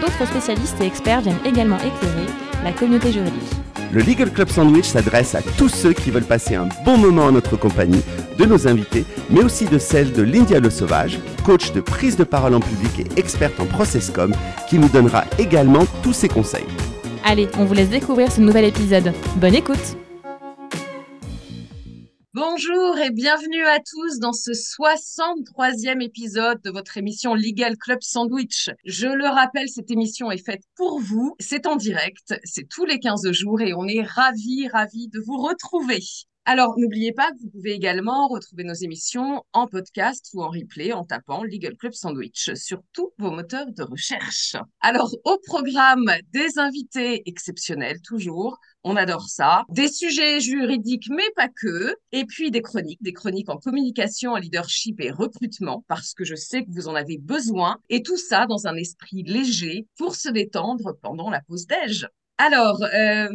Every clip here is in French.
D'autres spécialistes et experts viennent également éclairer la communauté juridique. Le Legal Club Sandwich s'adresse à tous ceux qui veulent passer un bon moment en notre compagnie, de nos invités, mais aussi de celle de Lindia Le Sauvage, coach de prise de parole en public et experte en processcom, qui nous donnera également tous ses conseils. Allez, on vous laisse découvrir ce nouvel épisode. Bonne écoute Bonjour et bienvenue à tous dans ce 63e épisode de votre émission Legal Club Sandwich. Je le rappelle, cette émission est faite pour vous, c'est en direct, c'est tous les 15 jours et on est ravis, ravis de vous retrouver. Alors, n'oubliez pas que vous pouvez également retrouver nos émissions en podcast ou en replay en tapant Legal Club Sandwich sur tous vos moteurs de recherche. Alors, au programme des invités exceptionnels, toujours, on adore ça. Des sujets juridiques, mais pas que. Et puis des chroniques, des chroniques en communication, en leadership et recrutement, parce que je sais que vous en avez besoin. Et tout ça dans un esprit léger pour se détendre pendant la pause déj. Alors, euh,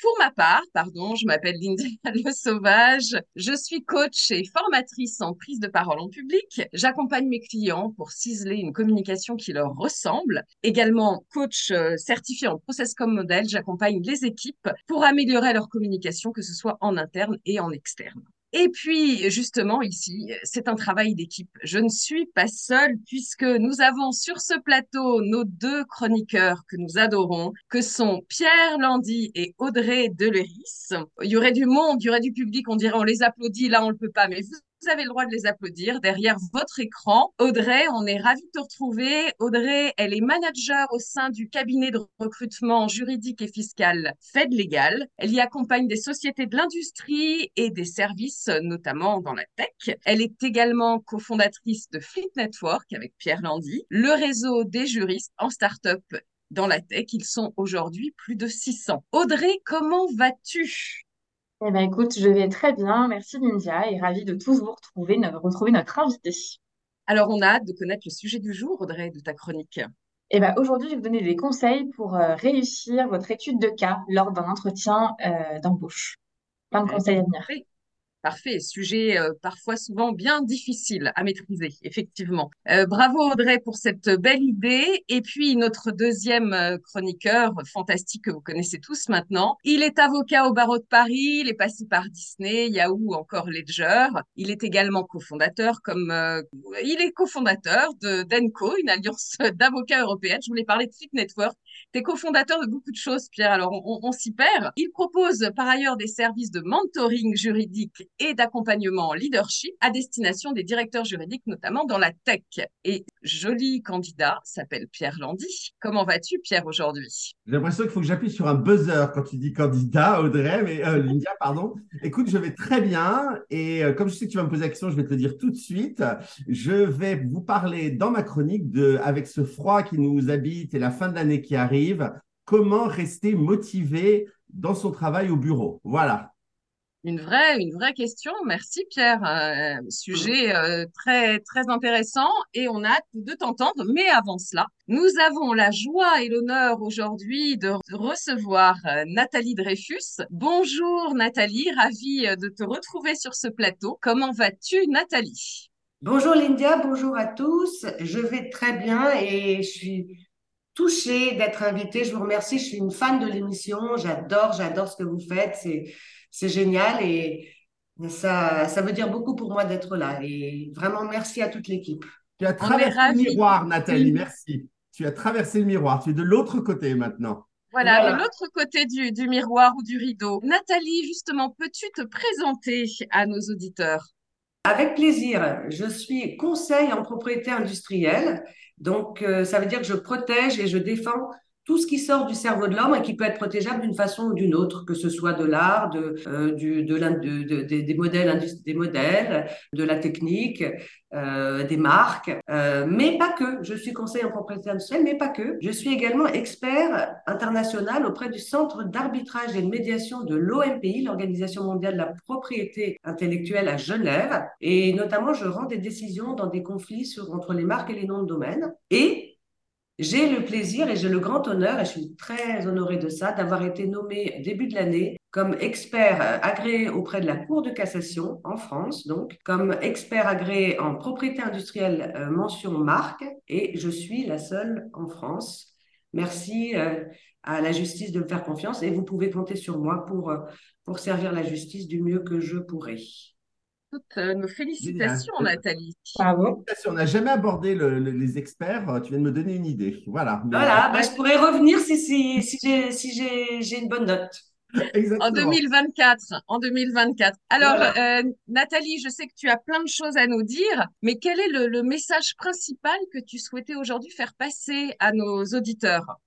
pour ma part, pardon, je m'appelle Linda Le Sauvage. Je suis coach et formatrice en prise de parole en public. J'accompagne mes clients pour ciseler une communication qui leur ressemble. Également, coach euh, certifié en process comme modèle, j'accompagne les équipes pour améliorer leur communication, que ce soit en interne et en externe. Et puis, justement, ici, c'est un travail d'équipe. Je ne suis pas seule puisque nous avons sur ce plateau nos deux chroniqueurs que nous adorons, que sont Pierre Landy et Audrey Deleris. Il y aurait du monde, il y aurait du public, on dirait on les applaudit, là on le peut pas, mais vous vous avez le droit de les applaudir derrière votre écran. Audrey, on est ravis de te retrouver. Audrey, elle est manager au sein du cabinet de recrutement juridique et fiscal Fed Legal. Elle y accompagne des sociétés de l'industrie et des services, notamment dans la tech. Elle est également cofondatrice de Fleet Network avec Pierre Landy, le réseau des juristes en start-up dans la tech. Ils sont aujourd'hui plus de 600. Audrey, comment vas-tu? Eh ben, écoute, je vais très bien. Merci Lydia et ravie de tous vous retrouver, de retrouver notre invité. Alors, on a hâte de connaître le sujet du jour, Audrey, de ta chronique. Eh ben, aujourd'hui, je vais vous donner des conseils pour euh, réussir votre étude de cas lors d'un entretien euh, d'embauche. Plein de conseils à venir. Parfait, sujet euh, parfois souvent bien difficile à maîtriser, effectivement. Euh, bravo Audrey pour cette belle idée. Et puis notre deuxième euh, chroniqueur fantastique que vous connaissez tous maintenant, il est avocat au barreau de Paris, il est passé par Disney, Yahoo, encore Ledger. Il est également cofondateur, comme il est cofondateur de d'Enco, une alliance d'avocats européennes. Je voulais parler de Fit Network. Tu es cofondateur de beaucoup de choses, Pierre. Alors on s'y perd. Il propose par ailleurs des services de mentoring juridique et d'accompagnement en leadership à destination des directeurs juridiques, notamment dans la tech. Et joli candidat s'appelle Pierre Landy. Comment vas-tu, Pierre, aujourd'hui? J'ai l'impression qu'il faut que j'appuie sur un buzzer quand tu dis candidat, Audrey, mais euh, Lindia, pardon. Écoute, je vais très bien et euh, comme je sais que tu vas me poser la question, je vais te le dire tout de suite. Je vais vous parler dans ma chronique de, avec ce froid qui nous habite et la fin de l'année qui arrive, comment rester motivé dans son travail au bureau. Voilà. Une vraie, une vraie question. Merci Pierre. Euh, sujet euh, très, très intéressant et on a hâte de t'entendre. Mais avant cela, nous avons la joie et l'honneur aujourd'hui de recevoir euh, Nathalie Dreyfus. Bonjour Nathalie, ravie de te retrouver sur ce plateau. Comment vas-tu Nathalie? Bonjour Lindia, bonjour à tous. Je vais très bien et je suis touchée d'être invitée. Je vous remercie. Je suis une fan de l'émission. J'adore, j'adore ce que vous faites. C'est génial et ça, ça veut dire beaucoup pour moi d'être là. Et vraiment, merci à toute l'équipe. Tu as traversé le miroir, Nathalie, merci. Tu as traversé le miroir, tu es de l'autre côté maintenant. Voilà, de l'autre côté du, du miroir ou du rideau. Nathalie, justement, peux-tu te présenter à nos auditeurs? Avec plaisir. Je suis conseil en propriété industrielle. Donc, euh, ça veut dire que je protège et je défends tout ce qui sort du cerveau de l'homme et qui peut être protégeable d'une façon ou d'une autre, que ce soit de l'art, de, euh, du, de, de, des modèles, des modèles, de la technique, euh, des marques, euh, mais pas que. Je suis conseiller en propriété industrielle, mais pas que. Je suis également expert international auprès du Centre d'arbitrage et de médiation de l'OMPI, l'Organisation mondiale de la propriété intellectuelle à Genève, et notamment je rends des décisions dans des conflits sur, entre les marques et les noms de domaine. Et j'ai le plaisir et j'ai le grand honneur, et je suis très honorée de ça, d'avoir été nommée début de l'année comme expert euh, agréé auprès de la Cour de cassation en France, donc comme expert agréé en propriété industrielle euh, mention marque, et je suis la seule en France. Merci euh, à la justice de me faire confiance et vous pouvez compter sur moi pour, pour servir la justice du mieux que je pourrai toutes euh, nos félicitations, Nathalie. Bravo. On n'a jamais abordé les experts. Euh, tu viens de me donner une idée. Voilà. Voilà, bah, je pourrais revenir si, si, si j'ai une bonne note. Exactement. En 2024. En 2024. Alors, euh, Nathalie, je sais que tu as plein de choses à nous dire, mais quel est le, le message principal que tu souhaitais aujourd'hui faire passer à nos auditeurs?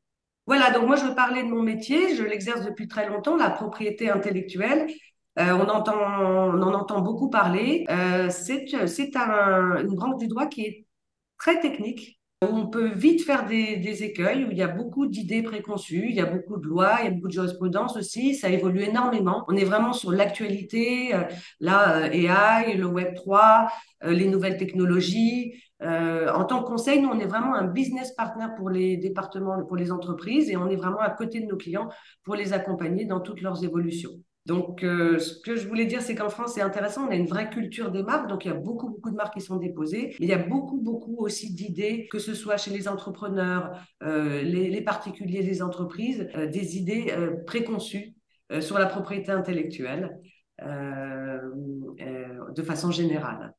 Voilà, donc moi je veux parler de mon métier, je l'exerce depuis très longtemps, la propriété intellectuelle, euh, on, entend, en entend beaucoup parler. Euh, c'est un, une branche du droit qui est très technique. On peut vite faire des, des écueils où il y a beaucoup d'idées préconçues, il y a beaucoup de lois, il y a beaucoup de jurisprudence aussi, ça évolue énormément. On est vraiment sur l'actualité, euh, là, AI, le Web 3, les nouvelles technologies. en tant que conseil, nous, on est vraiment un business partner pour les départements, pour les entreprises et on est vraiment à côté de nos clients pour les accompagner dans toutes leurs évolutions. Donc, euh, ce que je voulais dire, c'est qu'en France, c'est intéressant, on a une vraie culture des marques, donc il y a beaucoup, beaucoup de marques qui sont déposées. Il y a beaucoup, beaucoup aussi d'idées, que ce soit chez les entrepreneurs, euh, les, particuliers, les entreprises, euh, des idées préconçues sur la propriété intellectuelle de façon générale.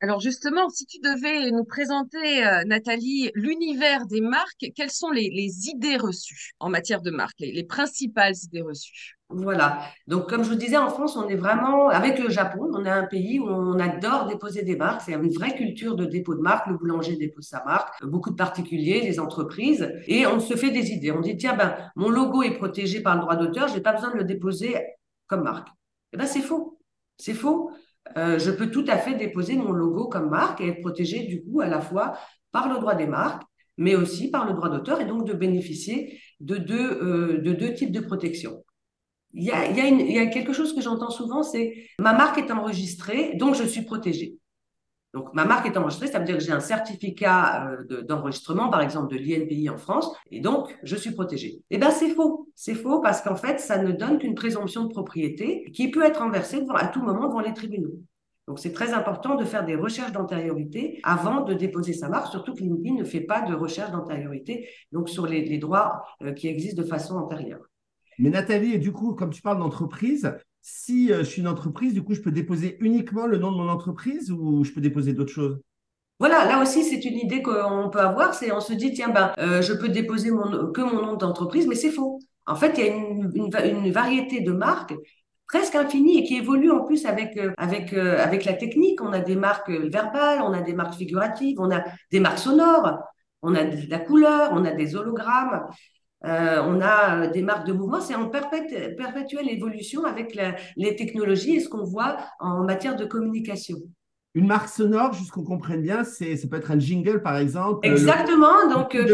Alors justement, si tu devais nous présenter, Nathalie, l'univers des marques, quelles sont les, idées reçues en matière de marque, les principales idées reçues? Voilà. Donc, comme je vous disais, en France, on est vraiment, avec le Japon, on est un pays où on adore déposer des marques. C'est une vraie culture de dépôt de marque. Le boulanger dépose sa marque, beaucoup de particuliers, les entreprises, et on se fait des idées. On dit, tiens, ben, mon logo est protégé par le droit d'auteur, j'ai pas besoin de le déposer comme marque. Eh ben, c'est faux. C'est faux. Euh, je peux tout à fait déposer mon logo comme marque et être protégé, du coup, à la fois par le droit des marques, mais aussi par le droit d'auteur, et donc de bénéficier de deux, euh, types de protection il y a, quelque chose que j'entends souvent, c'est ma marque est enregistrée, donc je suis protégée. Donc, ma marque est enregistrée, ça veut dire que j'ai un certificat euh, d'enregistrement, par exemple, de l'INPI en France, et donc je suis protégée. Eh bien, c'est faux. C'est faux parce qu'en fait, ça ne donne qu'une présomption de propriété qui peut être inversée à tout moment devant les tribunaux. Donc, c'est très important de faire des recherches d'antériorité avant de déposer sa marque, surtout que l'INPI ne fait pas de recherche d'antériorité, donc sur les, les droits euh, qui existent de façon antérieure. Mais Nathalie, du coup, comme tu parles d'entreprise, si euh, je suis une entreprise, du coup, je peux déposer uniquement le nom de mon entreprise ou je peux déposer d'autres choses? Voilà, là aussi, c'est une idée qu'on peut avoir. C'est on se dit, tiens, ben, euh, je peux déposer que mon nom d'entreprise, mais c'est faux. En fait, il y a une, une, variété de marques presque infinie et qui évolue en plus avec, euh, avec, avec la technique. On a des marques verbales, on a des marques figuratives, on a des marques sonores, on a de la couleur, on a des hologrammes. Euh, on a euh, des marques de mouvement, c'est en perpétuelle évolution avec les technologies et ce qu'on voit en matière de communication. Une marque sonore, juste qu'on comprenne bien, c'est ça peut être un jingle par exemple. Donc Pierre,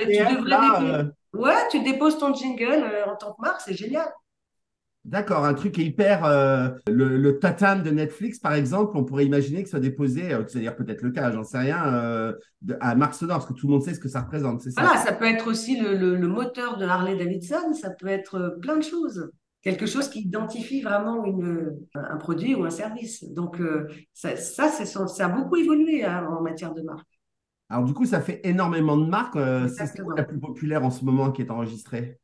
tu devrais ouais, tu déposes ton jingle euh, en tant que marque, c'est génial. D'accord, un truc hyper. Euh, le, le tatane de Netflix, par exemple, on pourrait imaginer que ce soit déposé, euh, c'est-à-dire peut-être le cas, j'en sais rien, euh, à Mark Sonor, parce que tout le monde sait ce que ça représente, c'est ça? Voilà, ça peut être aussi le, le, moteur de Harley Davidson, ça peut être plein de choses. Quelque chose qui identifie vraiment une, un produit ou un service. Donc, ça, ça, ça a beaucoup évolué hein, en matière de marque. Alors, du coup, ça fait énormément de marques. c'est la plus populaire en ce moment qui est enregistrée?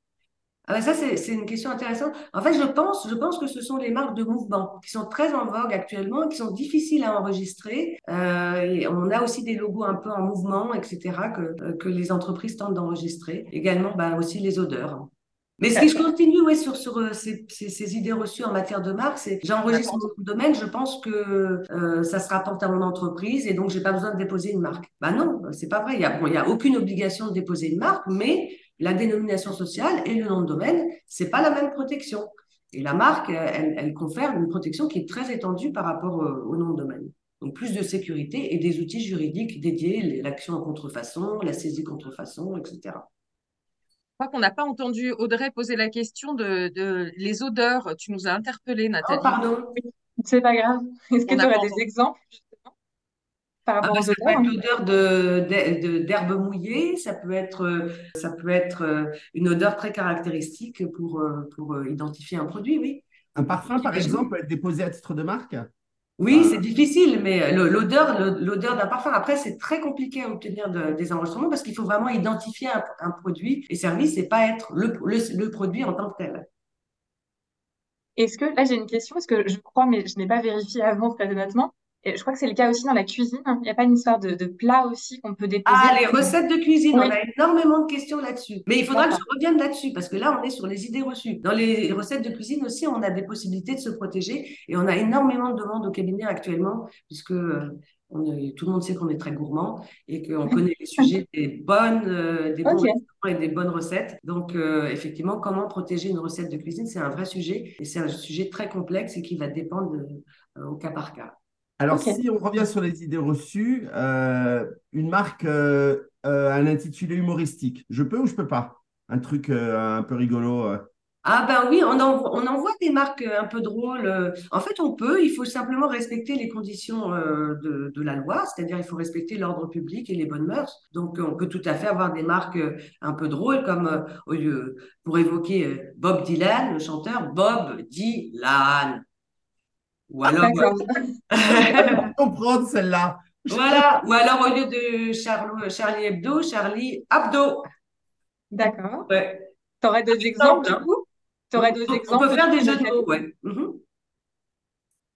Ah ben ça, c'est une question intéressante. En fait, je pense, je pense que ce sont les marques de mouvement qui sont très en vogue actuellement et qui sont difficiles à enregistrer. Euh, et on a aussi des logos un peu en mouvement, etc., que, euh, que les entreprises tentent d'enregistrer. Également, ben, aussi les odeurs. Mais si je continue ouais, sur, sur euh, ces, ces, ces, idées reçues en matière de marque, c'est j'enregistre mon domaine, je pense que euh, ça se rapporte à mon entreprise et donc j'ai pas besoin de déposer une marque. Bah non, c'est pas vrai. Il y a, bon, il y a aucune obligation de déposer une marque, mais la dénomination sociale et le nom de domaine, c'est pas la même protection. Et la marque, elle, elle confère une protection qui est très étendue par rapport au, au nom de domaine. Donc plus de sécurité et des outils juridiques dédiés, l'action en contrefaçon, la saisie contrefaçon, etc. Je crois qu'on n'a pas entendu Audrey poser la question de, de, les odeurs. Tu nous as interpellé, Nathalie. Oh, pardon. C'est pas grave. Est-ce que tu aurais des exemples? Par rapport ah, aux ça odeurs peut être l'odeur de, d'herbe mouillée, ça peut être, ça peut être une odeur très caractéristique pour, pour identifier un produit, oui. Un parfum, par exemple, peut être déposé à titre de marque? Oui, c'est difficile, mais l'odeur, l'odeur d'un parfum, après, c'est très compliqué à obtenir des enregistrements parce qu'il faut vraiment identifier un, produit et service et pas être le, le, produit en tant que tel. Est-ce que, là, j'ai une question, parce que je crois, mais je n'ai pas vérifié avant, très honnêtement, et je crois que c'est le cas aussi dans la cuisine. Il n'y a pas une histoire de, de plat aussi qu'on peut déposer Ah, les recettes de cuisine, on a énormément de questions là-dessus. Mais il faudra que je revienne là-dessus parce que là, on est sur les idées reçues. Dans les recettes de cuisine aussi, on a des possibilités de se protéger et on a énormément de demandes au cabinet actuellement puisque euh, tout le monde sait qu'on est très gourmand et qu'on connaît les sujets des bonnes, euh, des bons et des bonnes recettes. Donc, euh, effectivement, comment protéger une recette de cuisine, c'est un vrai sujet et c'est un sujet très complexe et qui va dépendre au cas par cas. Alors, si on revient sur les idées reçues, euh, une marque euh, euh, un intitulé humoristique, je peux ou je peux pas? Un truc un peu rigolo Ah ben oui, on, en, on envoie des marques un peu drôles. En fait, on peut, il faut simplement respecter les conditions de, de la loi, c'est-à-dire il faut respecter l'ordre public et les bonnes mœurs. Donc, on peut tout à fait avoir des marques un peu drôles, comme au lieu, pour évoquer Bob Dylan, le chanteur, Bob Dylan. Ou alors, euh, comprendre celle-là. Voilà. Ou alors au lieu de Charlie Hebdo, Charlie Abdo. D'accord. Ouais. Tu aurais d'autres exemples du coup? Aurais d'autres exemples On peut faire des jeux de mots, ouais. Mhm.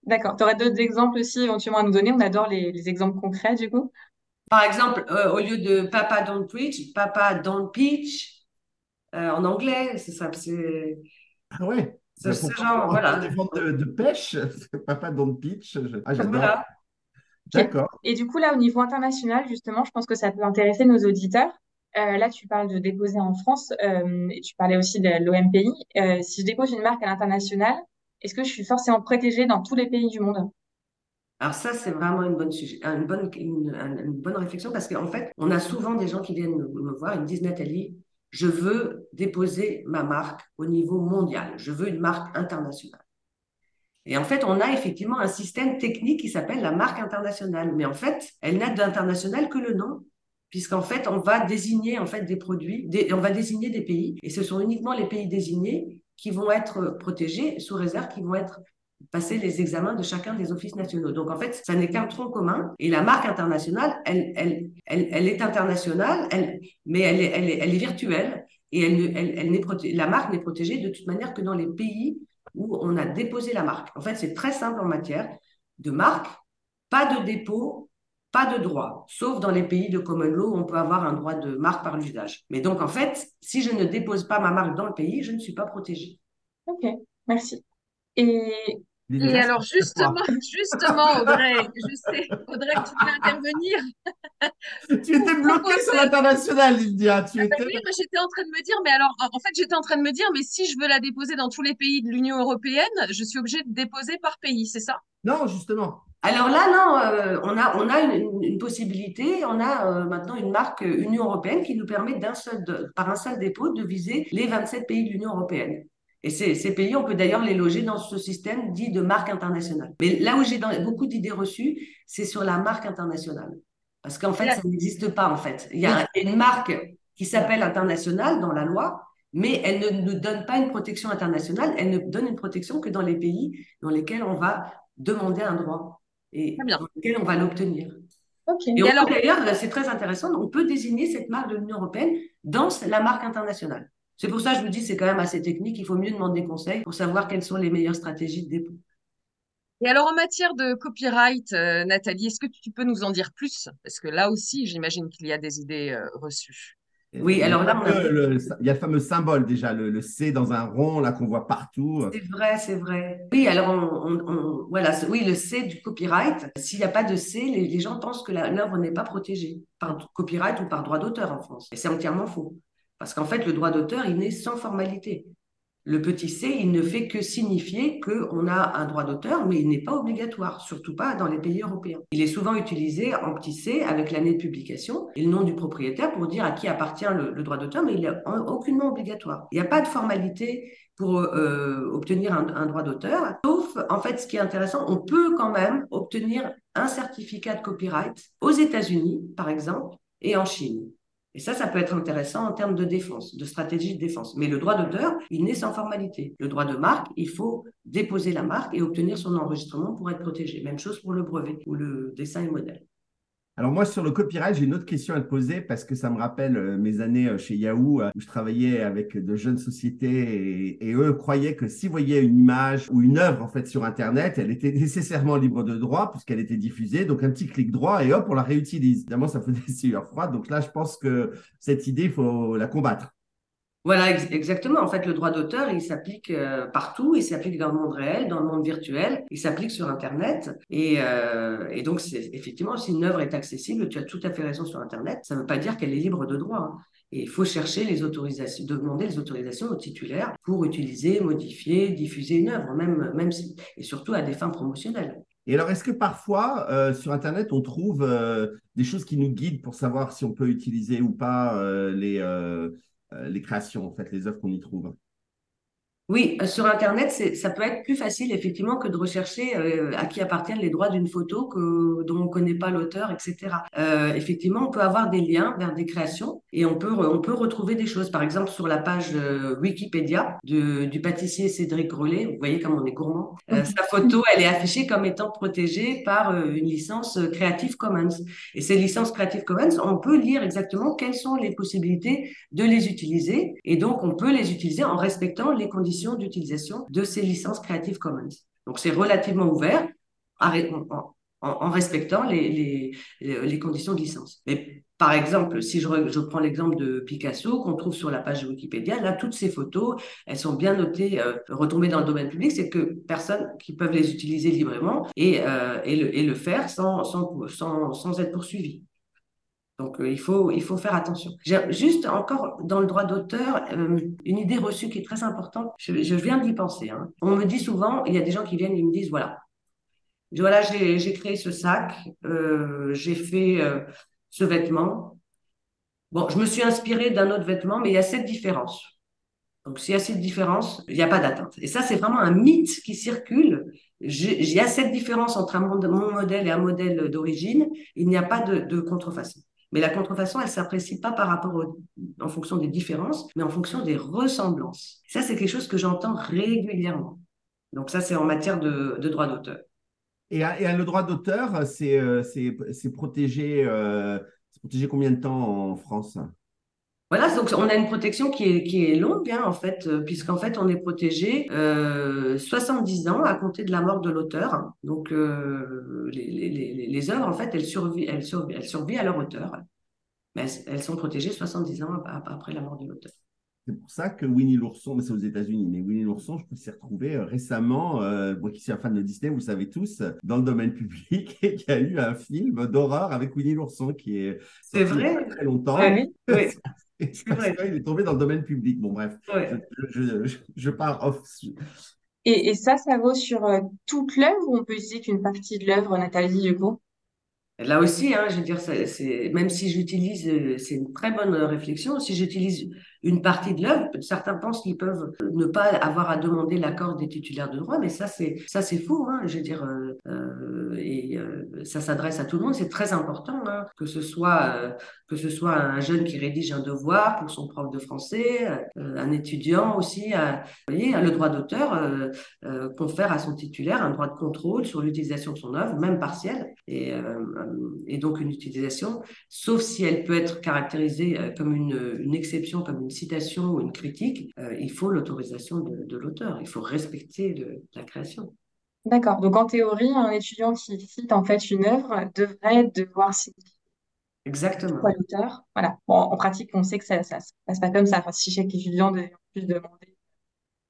D'accord. Tu aurais d'autres exemples aussi éventuellement à nous donner On adore les, les exemples concrets du coup. Par exemple, euh, au lieu de Papa don't preach, Papa don't peach. Euh, en anglais, c'est ça. Ah ouais. Ce, genre, voilà. Des ventes de, pêche, papa don't pitch. Ah. Voilà. D'accord. Et du coup, là, au niveau international, justement, je pense que ça peut intéresser nos auditeurs. Euh, là, tu parles de déposer en France euh, et tu parlais aussi de l'OMPI. Euh, si je dépose une marque à l'international, est-ce que je suis forcément protégée dans tous les pays du monde? Alors ça, c'est vraiment une bonne, sujet, une, bonne, une, une bonne réflexion parce qu'en fait, on a souvent des gens qui viennent me voir et me disent, Nathalie, je veux déposer ma marque au niveau mondial. Je veux une marque internationale. Et en fait, on a effectivement un système technique qui s'appelle la marque internationale. Mais en fait, elle n'a d'international que le nom, puisqu'en fait, on va désigner des produits, on va désigner des pays, et ce sont uniquement les pays désignés qui vont être protégés sous réserve, qui vont être passer les examens de chacun des offices nationaux. Donc en fait, ça n'est qu'un tronc commun. Et la marque internationale, elle, elle, elle, elle est internationale, elle, mais elle est, elle elle est virtuelle. Et elle, elle, elle la marque n'est protégée de toute manière que dans les pays où on a déposé la marque. En fait, c'est très simple en matière de marque, pas de dépôt, pas de droit, sauf dans les pays de common law où on peut avoir un droit de marque par l'usage. Mais donc, en fait, si je ne dépose pas ma marque dans le pays, je ne suis pas protégée. Ok, merci. Et et alors justement, justement, Audrey, je sais, Audrey, tu voulais intervenir. tu étais bloquée sur l'international, Lydia. Tu ah ben Oui, j'étais en train de me dire, mais alors, en fait, j'étais en train de me dire, mais si je veux la déposer dans tous les pays de l'Union européenne, je suis obligée de déposer par pays, c'est ça? Non, justement. Alors là, non, euh, on a, on a une, possibilité, on a euh, maintenant une marque Union européenne qui nous permet d'un seul, par un seul dépôt de viser les 27 pays de l'Union européenne. Et ces, ces, pays, on peut d'ailleurs les loger dans ce système dit de marque internationale. Mais là où j'ai beaucoup d'idées reçues, c'est sur la marque internationale. Parce qu'en fait, ça n'existe pas, en fait. Il y a une marque qui s'appelle internationale dans la loi, mais elle ne nous donne pas une protection internationale, elle ne donne une protection que dans les pays dans lesquels on va demander un droit et dans lesquels on va l'obtenir. Okay. Et, alors? d'ailleurs, c'est très intéressant, on peut désigner cette marque de l'Union européenne dans la marque internationale. C'est pour ça que je vous dis c'est quand même assez technique. Il faut mieux demander des conseils pour savoir quelles sont les meilleures stratégies de dépôt. Et alors en matière de copyright, euh, Nathalie, est-ce que tu peux nous en dire plus? Parce que là aussi, j'imagine qu'il y a des idées euh, reçues. Oui, alors là, il y a le fameux symbole déjà, le, C dans un rond là qu'on voit partout. C'est vrai, c'est vrai. Oui, alors on, voilà, oui, le C du copyright. S'il n'y a pas de C, les, les gens pensent que l'œuvre n'est pas protégée par copyright ou par droit d'auteur en France. Et c'est entièrement faux. Parce qu'en fait, le droit d'auteur, il n'est sans formalité. Le petit c, il ne fait que signifier qu'on a un droit d'auteur, mais il n'est pas obligatoire, surtout pas dans les pays européens. Il est souvent utilisé en petit c avec l'année de publication et le nom du propriétaire pour dire à qui appartient le, droit d'auteur, mais il n'est aucunement obligatoire. Il n'y a pas de formalité pour euh, obtenir un, un droit d'auteur, sauf, en fait, ce qui est intéressant, on peut quand même obtenir un certificat de copyright aux États-Unis, par exemple, et en Chine. Et ça, ça peut être intéressant en termes de défense, de stratégie de défense. Mais le droit d'auteur, il n'est sans formalité. Le droit de marque, il faut déposer la marque et obtenir son enregistrement pour être protégé. Même chose pour le brevet ou le dessin et modèle. Alors moi, sur le copyright, j'ai une autre question à te poser parce que ça me rappelle euh, mes années euh, chez Yahoo euh, où je travaillais avec de jeunes sociétés et, eux croyaient que s'ils voyaient une image ou une œuvre en fait sur Internet, elle était nécessairement libre de droit puisqu'elle était diffusée. Donc un petit clic droit et hop, on la réutilise. Évidemment, ça faisait sueur froide. Donc là, je pense que cette idée, il faut la combattre. Voilà, exactement. En fait, le droit d'auteur, il s'applique euh, partout, il s'applique dans le monde réel, dans le monde virtuel, il s'applique sur Internet. Et, euh, donc, effectivement, si une œuvre est accessible, tu as tout à fait raison sur Internet, ça ne veut pas dire qu'elle est libre de droit. Hein. Et il faut chercher les autorisations, demander les autorisations aux titulaires pour utiliser, modifier, diffuser une œuvre, même, même et surtout à des fins promotionnelles. Et alors, est-ce que parfois, euh, sur Internet, on trouve des choses qui nous guident pour savoir si on peut utiliser ou pas les, les créations, en fait, les œuvres qu'on y trouve. Oui, euh, sur Internet, ça peut être plus facile effectivement que de rechercher euh, à qui appartiennent les droits d'une photo que, dont on ne connaît pas l'auteur, etc. Euh, effectivement, on peut avoir des liens vers des créations et on peut, on peut retrouver des choses. Par exemple, sur la page Wikipédia de, du pâtissier Cédric Grelet, vous voyez comme on est gourmand, sa photo, elle est affichée comme étant protégée par une licence Creative Commons. Et ces licences Creative Commons, on peut lire exactement quelles sont les possibilités de les utiliser et donc on peut les utiliser en respectant les conditions d'utilisation de ces licences Creative Commons. Donc c'est relativement ouvert en, respectant les, conditions de licence. Mais par exemple, si je, prends l'exemple de Picasso qu'on trouve sur la page de Wikipédia, là, toutes ces photos, elles sont bien notées, euh, retombées dans le domaine public, c'est que personnes qui peuvent les utiliser librement et, euh, le, faire sans, être poursuivis. Donc, euh, il, faut, faire attention. Juste encore dans le droit d'auteur, euh, une idée reçue qui est très importante, je, viens d'y penser. Hein. On me dit souvent, il y a des gens qui viennent et me disent, voilà, voilà j'ai créé ce sac, euh, j'ai fait ce vêtement. Bon, je me suis inspiré d'un autre vêtement, mais il y a cette différence. Donc, s'il y a cette différence, il n'y a pas d'atteinte. Et ça, c'est vraiment un mythe qui circule. Il y a cette différence entre mon modèle et un modèle d'origine. Il n'y a pas de contrefaçon. Mais la contrefaçon, elle s'apprécie pas par rapport en fonction des différences, mais en fonction des ressemblances. Ça, c'est quelque chose que j'entends régulièrement. Donc ça, c'est en matière de, droit d'auteur. Et, le droit d'auteur, c'est euh, euh, protégé combien de temps en France? Voilà, donc on a une protection qui est, qui est longue, hein, en fait, euh, puisqu'en fait, on est protégé euh, 70 ans à compter de la mort de l'auteur. Donc, euh, les, les, les, œuvres, en fait, elles survivent, elles, survivent, elles survivent à leur auteur, mais elles, sont protégées 70 ans après la mort de l'auteur. C'est pour ça que Winnie l'ourson, mais c'est aux États-Unis, mais Winnie l'ourson, je me suis retrouvé euh, récemment, moi qui suis un fan de Disney, vous savez tous, dans le domaine public, et qu'il y a eu un film d'horreur avec Winnie l'ourson qui est c'est vrai? très longtemps. oui, oui. il est tombé dans le domaine public. Bon, bref, je, pars off. Et, ça, ça vaut sur euh, toute l'œuvre ou on peut dire qu'une partie de l'œuvre, Nathalie, du coup? Là aussi, hein, je veux dire, c'est, même si j'utilise, euh, c'est une très bonne réflexion, si j'utilise une partie de l'œuvre. Certains pensent qu'ils peuvent ne pas avoir à demander l'accord des titulaires de droit, mais ça c'est ça c'est faux. Hein, je veux dire, euh, euh et euh, ça s'adresse à tout le monde. C'est très important hein, que ce soit que ce soit un jeune qui rédige un devoir pour son prof de français, un étudiant aussi. vous voyez, le droit d'auteur confère à son titulaire un droit de contrôle sur l'utilisation de son œuvre, même partielle, et, et donc une utilisation, sauf si elle peut être caractérisée comme une, une exception, comme une citation ou une critique, euh, il faut l'autorisation de, l'auteur, il faut respecter la création. D'accord. Donc en théorie, un étudiant qui cite en fait une œuvre devrait devoir citer Exactement. l'auteur? Voilà. en pratique, on sait que ça ne se passe pas comme ça. Enfin, si chaque étudiant devait en plus demander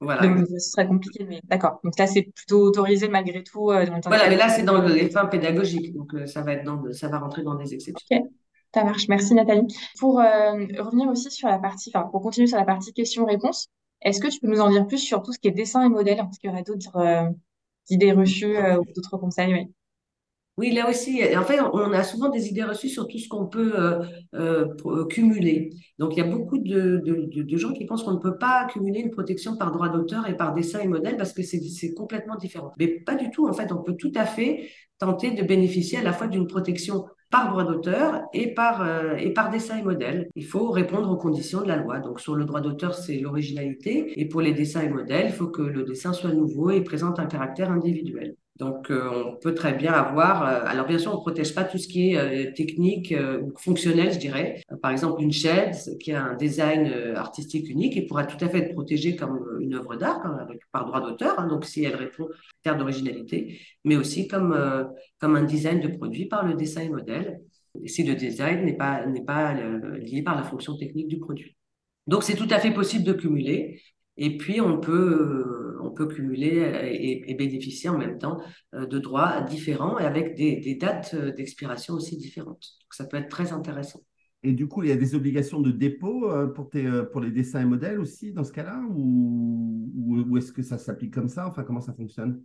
voilà. ce serait compliqué, mais d'accord. Donc là, c'est plutôt autorisé malgré tout. Euh, voilà, mais là, c'est dans les fins pédagogiques. Donc euh, ça va être dans, ça va rentrer dans des exceptions. Ça marche, merci Nathalie. Pour euh, revenir aussi sur la partie, enfin pour continuer sur la partie questions-réponses, est-ce que tu peux nous en dire plus sur tout ce qui est dessin et modèle? Est-ce qu'il y aurait d'autres euh, idées reçues euh, ou d'autres conseils? Oui. Oui, là aussi, en fait, on a souvent des idées reçues sur tout ce qu'on peut cumuler. Donc, il y a beaucoup de, de gens qui pensent qu'on ne peut pas cumuler une protection par droit d'auteur et par dessin et modèle parce que c'est complètement différent. Mais pas du tout. En fait, on peut tout à fait tenter de bénéficier à la fois d'une protection par droit d'auteur et par et par dessin et modèle. Il faut répondre aux conditions de la loi. Donc sur le droit d'auteur, c'est l'originalité et pour les dessins et modèles, il faut que le dessin soit nouveau et présente un caractère individuel. Donc, euh, on peut très bien avoir. Euh, alors, bien sûr, on ne protège pas tout ce qui est euh, technique ou fonctionnel, je dirais. par exemple, une chaise qui a un design artistique unique et pourra tout à fait être protégée comme une œuvre d'art hein, par droit d'auteur. Hein, donc, si elle répond à terme d'originalité, mais aussi comme comme un design de produit par le dessin et modèle. si le design n'est pas n'est pas lié par la fonction technique du produit. Donc, c'est tout à fait possible de cumuler. Et puis, on peut, on peut cumuler et, bénéficier en même temps euh, de droits différents et avec des, dates euh, d'expiration aussi différentes. Donc, ça peut être très intéressant. Et du coup, il y a des obligations de dépôt euh, pour, tes, pour les dessins et modèles aussi dans ce cas-là Ou, ou, est-ce que ça s'applique comme ça? Enfin, comment ça fonctionne?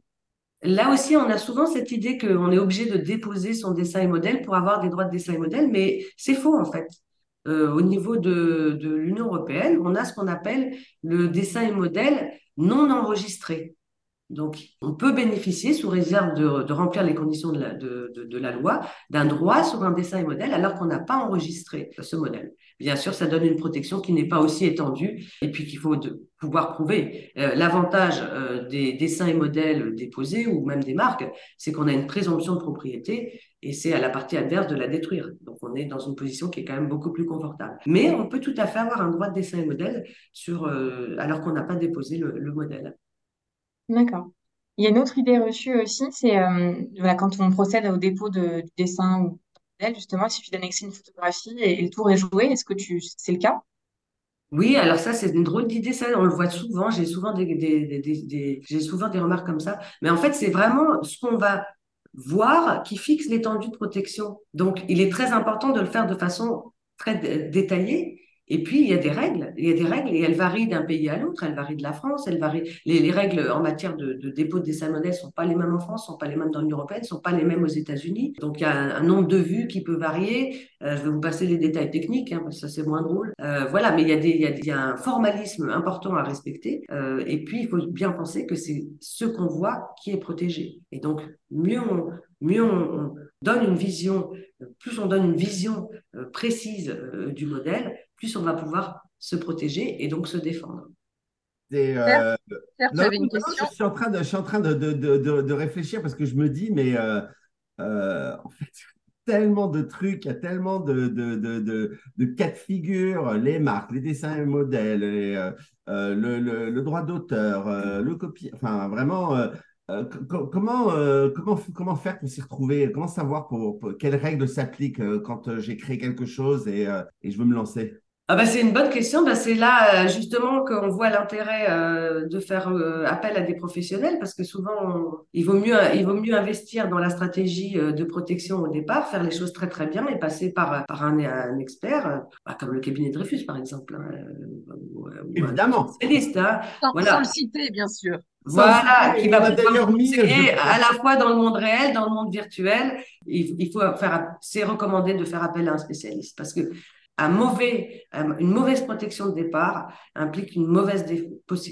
Là aussi, on a souvent cette idée qu'on est obligé de déposer son dessin et modèle pour avoir des droits de dessin et modèle, mais c'est faux en fait. Euh, au niveau de, de l'Union européenne, on a ce qu'on appelle le dessin et modèle non enregistré. Donc, on peut bénéficier, sous réserve de, remplir les conditions de la, loi, d'un droit sur un dessin et modèle alors qu'on n'a pas enregistré ce modèle. Bien sûr, ça donne une protection qui n'est pas aussi étendue et puis qu'il faut pouvoir prouver. Euh, l'avantage euh, des dessins et modèles déposés ou même des marques, c'est qu'on a une présomption de propriété et c'est à la partie adverse de la détruire. Donc, on est dans une position qui est quand même beaucoup plus confortable. Mais on peut tout à fait avoir un droit de dessin et modèle sur, euh, alors qu'on n'a pas déposé le modèle. D'accord. Il y a une autre idée reçue aussi, c'est euh, voilà, quand on procède au dépôt de, du dessin ou modèle, justement, il suffit d'annexer une photographie et, le tour est joué. Est-ce que tu, c'est le cas? Oui, alors ça, c'est une drôle d'idée, ça, on le voit souvent, j'ai souvent des, des, des, des j'ai souvent des remarques comme ça. Mais en fait, c'est vraiment ce qu'on va voir qui fixe l'étendue de protection. Donc, il est très important de le faire de façon très détaillée et puis, il y a des règles, il y a des règles et elles varient d'un pays à l'autre. Elles varient de la France, elles varient. Les, les règles en matière de, de dépôt de dessins modèles sont pas les mêmes en France, sont pas les mêmes dans l'Union européenne, sont pas les mêmes aux États-Unis. Donc, il y a un, nombre de vues qui peut varier. Euh, je vais vous passer les détails techniques, hein, parce que ça c'est moins drôle. Euh, voilà, mais il y, a des, un formalisme important à respecter. Euh, et puis, il faut bien penser que c'est ce qu'on voit qui est protégé. Et donc, mieux on, mieux on, donne une vision, plus on donne une vision précise du modèle, plus on va pouvoir se protéger et donc se défendre. Euh, je suis en train de, je suis en train de, de, de, de réfléchir parce que je me dis, mais euh, euh, en fait, tellement de trucs, il y a tellement de, de, de, de, cas de figure, les marques, les dessins et modèles, euh, le, le, le, droit d'auteur, le copier, enfin vraiment, comment, comment, comment faire pour s'y retrouver Comment savoir pour, pour quelles règles s'appliquent quand j'ai créé quelque chose et, et je veux me lancer? Ah bah c'est une bonne question. Bah c'est là euh, justement qu'on voit l'intérêt euh, de faire euh, appel à des professionnels parce que souvent il vaut mieux il vaut mieux investir dans la stratégie de protection au départ, faire les choses très très bien et passer par par un, un expert bah, comme le cabinet Dreyfus par exemple. Hein, Évidemment. spécialiste. Hein. Sans, voilà. sans, le citer bien sûr. Voilà, qui va pouvoir conseiller à la fois dans le monde réel, dans le monde virtuel. Il, il faut faire, c'est recommandé de faire appel à un spécialiste parce que une mauvaise protection de départ implique une mauvaise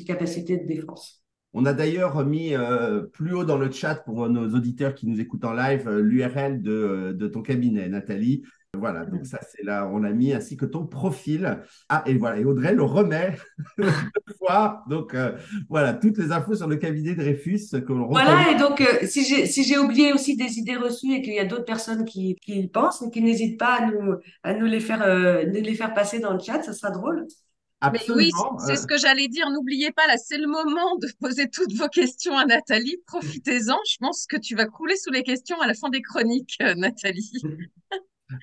capacité de défense. On a d'ailleurs mis euh, plus haut dans le chat pour nos auditeurs qui nous écoutent en live euh, l'URL euh, de, ton cabinet, Nathalie. Voilà, donc ça c'est là, on l'a mis, ainsi que ton profil. Ah, et voilà, et Audrey le remet deux fois. Donc voilà, toutes les infos sur le cabinet de Dreyfus. Que voilà, et donc si j'ai si oublié aussi des idées reçues et qu'il y a d'autres personnes qui, qui y pensent, qui n'hésitent pas à nous, à nous les, faire, les faire passer dans le chat, ça sera drôle. oui, c'est ce que j'allais dire. N'oubliez pas, là, c'est le moment de poser toutes vos questions à Nathalie. Profitez-en. Je pense que tu vas couler sous les questions à la fin des chroniques, Nathalie.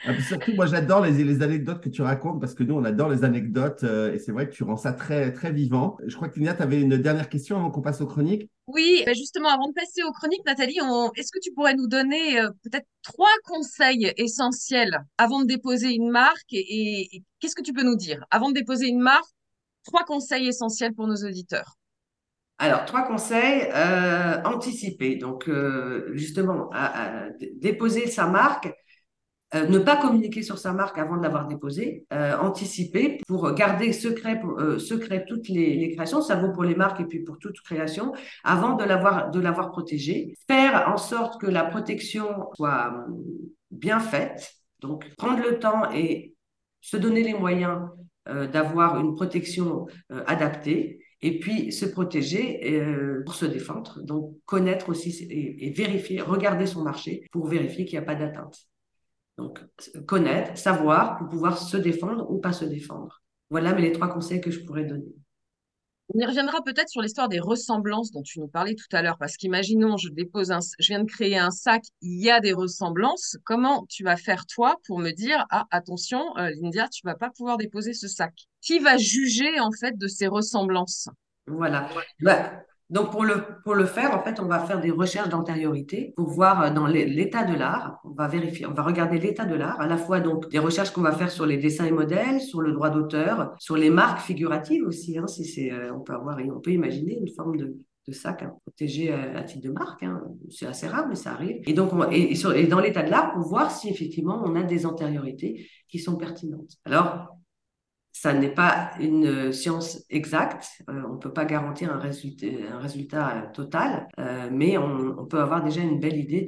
Ah, surtout, moi, j'adore les, les, anecdotes que tu racontes parce que nous, on adore les anecdotes euh, et c'est vrai que tu rends ça très, très vivant. Je crois que Linia, tu avais une dernière question avant qu'on passe aux chroniques. Oui, bah, justement, avant de passer aux chroniques, Nathalie, est-ce que tu pourrais nous donner euh, peut-être trois conseils essentiels avant de déposer une marque et, qu'est-ce que tu peux nous dire? Avant de déposer une marque Trois conseils essentiels pour nos auditeurs. Alors, trois conseils. Euh, anticiper. Donc, justement, à, déposer sa marque, euh, ne pas communiquer sur sa marque avant de l'avoir déposée, euh, anticiper pour garder secret, euh, toutes les, créations, ça vaut pour les marques et puis pour toute création, avant de l'avoir de l'avoir protégée, faire en sorte que la protection soit bien faite, donc prendre le temps et se donner les moyens d'avoir une protection adaptée et puis se protéger pour se défendre. Donc connaître aussi et, et, vérifier, regarder son marché pour vérifier qu'il n'y a pas d'atteinte. Donc, connaître, savoir pour pouvoir se défendre ou pas se défendre. Voilà mais les trois conseils que je pourrais donner. On y reviendra peut-être sur l'histoire des ressemblances dont tu nous parlais tout à l'heure, parce qu'imaginons, je dépose un, je viens de créer un sac, il y a des ressemblances. Comment tu vas faire toi pour me dire, ah attention, euh, Lindia, tu vas pas pouvoir déposer ce sac. Qui va juger en fait de ces ressemblances? Voilà. Bah, donc, pour le, faire, en fait, on va faire des recherches d'antériorité pour voir euh, dans l'état de l'art. On va vérifier, on va regarder l'état de l'art, à la fois donc des recherches qu'on va faire sur les dessins et modèles, sur le droit d'auteur, sur les marques figuratives aussi. Hein, si c'est, euh, on peut avoir, on peut imaginer une forme de, de sac protégé euh, à, titre de marque. Hein. C'est assez rare, mais ça arrive. Et donc, et dans l'état de l'art, pour voir si effectivement on a des antériorités qui sont pertinentes. Alors, ça n'est pas une science exacte. Euh, on ne peut pas garantir un résultat, un résultat total, euh, mais on, peut avoir déjà une belle idée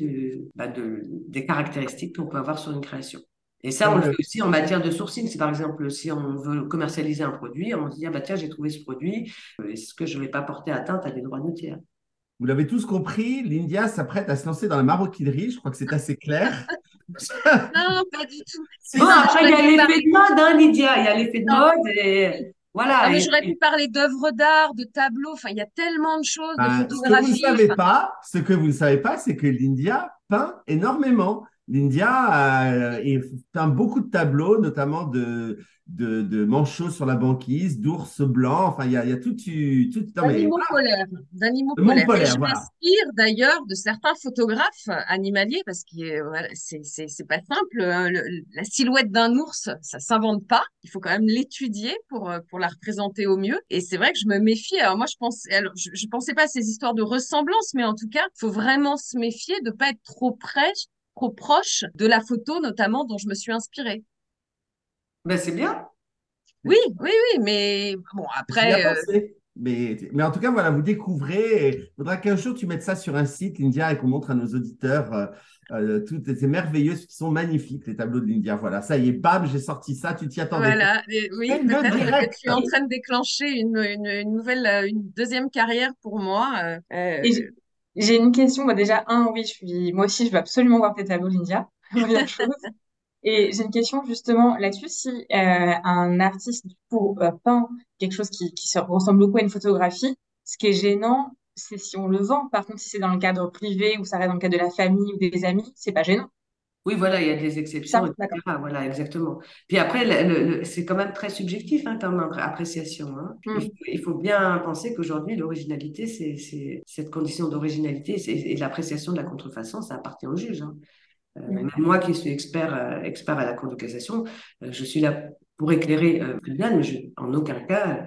bah, de, des caractéristiques qu'on peut avoir sur une création. Et ça, on le fait aussi en matière de sourcing. Si par exemple, si on veut commercialiser un produit, on se dit, ah bah tiens, j'ai trouvé ce produit, euh, est-ce que je ne vais pas porter atteinte à des droits de tiers vous l'avez tous compris, l'India s'apprête à se lancer dans la maroquinerie. Je crois que c'est assez clair. non, pas du tout. après, il y a l'effet de mode, hein, Lydia. Il y a l'effet de mode et voilà. mais j'aurais pu parler d'œuvres d'art, de tableaux. Enfin, il y a tellement de choses, de bah, photographies. Ce que vous ne savez pas, ce que vous ne savez pas, c'est que l'India peint énormément. L'India euh, peint beaucoup de tableaux, notamment de, de, de manchots sur la banquise, d'ours blancs. Enfin, il y a, y a tout. tout d'animaux polaires. D'animaux polaires. je m'inspire d'ailleurs de certains photographes animaliers parce que voilà, c'est pas simple. Hein. la silhouette d'un ours, ça s'invente pas. Il faut quand même l'étudier pour, pour la représenter au mieux. Et c'est vrai que je me méfie. Alors, moi, je, pense, alors, je, je pensais pas à ces histoires de ressemblance, mais en tout cas, il faut vraiment se méfier de pas être trop près trop proche de la photo notamment dont je me suis inspirée. Ben, c'est bien. Oui, oui, oui, mais bon, après. Euh, mais, mais en tout cas, voilà, vous découvrez. Il faudra qu'un jour tu mettes ça sur un site, l'India, et qu'on montre à nos auditeurs euh, euh toutes ces merveilleuses qui sont magnifiques, les tableaux de l'India. Voilà, ça y est, bam, j'ai sorti ça, tu t'y attendais. Voilà, oui, peut-être que tu es en train de déclencher une, une, nouvelle, une deuxième carrière pour moi. J'ai une question. Moi, déjà, un, oui, je suis, moi aussi, je veux absolument voir tes tableaux, chose. Et j'ai une question justement là-dessus. Si euh, un artiste pour euh, peint quelque chose qui, qui se ressemble beaucoup à une photographie, ce qui est gênant, c'est si on le vend. Par contre, si c'est dans le cadre privé ou ça reste dans le cadre de la famille ou des amis, c'est pas gênant. Oui, voilà, il y a des exceptions, etc. Voilà, exactement. Puis après, c'est quand même très subjectif hein, comme appréciation. Hein. Mmh. Il, faut, bien penser qu'aujourd'hui, l'originalité, c'est cette condition d'originalité et l'appréciation de la contrefaçon, ça appartient au juge. Hein. Euh, même moi qui suis expert, euh, expert à la Cour de cassation, euh, je suis là pour éclairer le tribunal, mais je, en aucun cas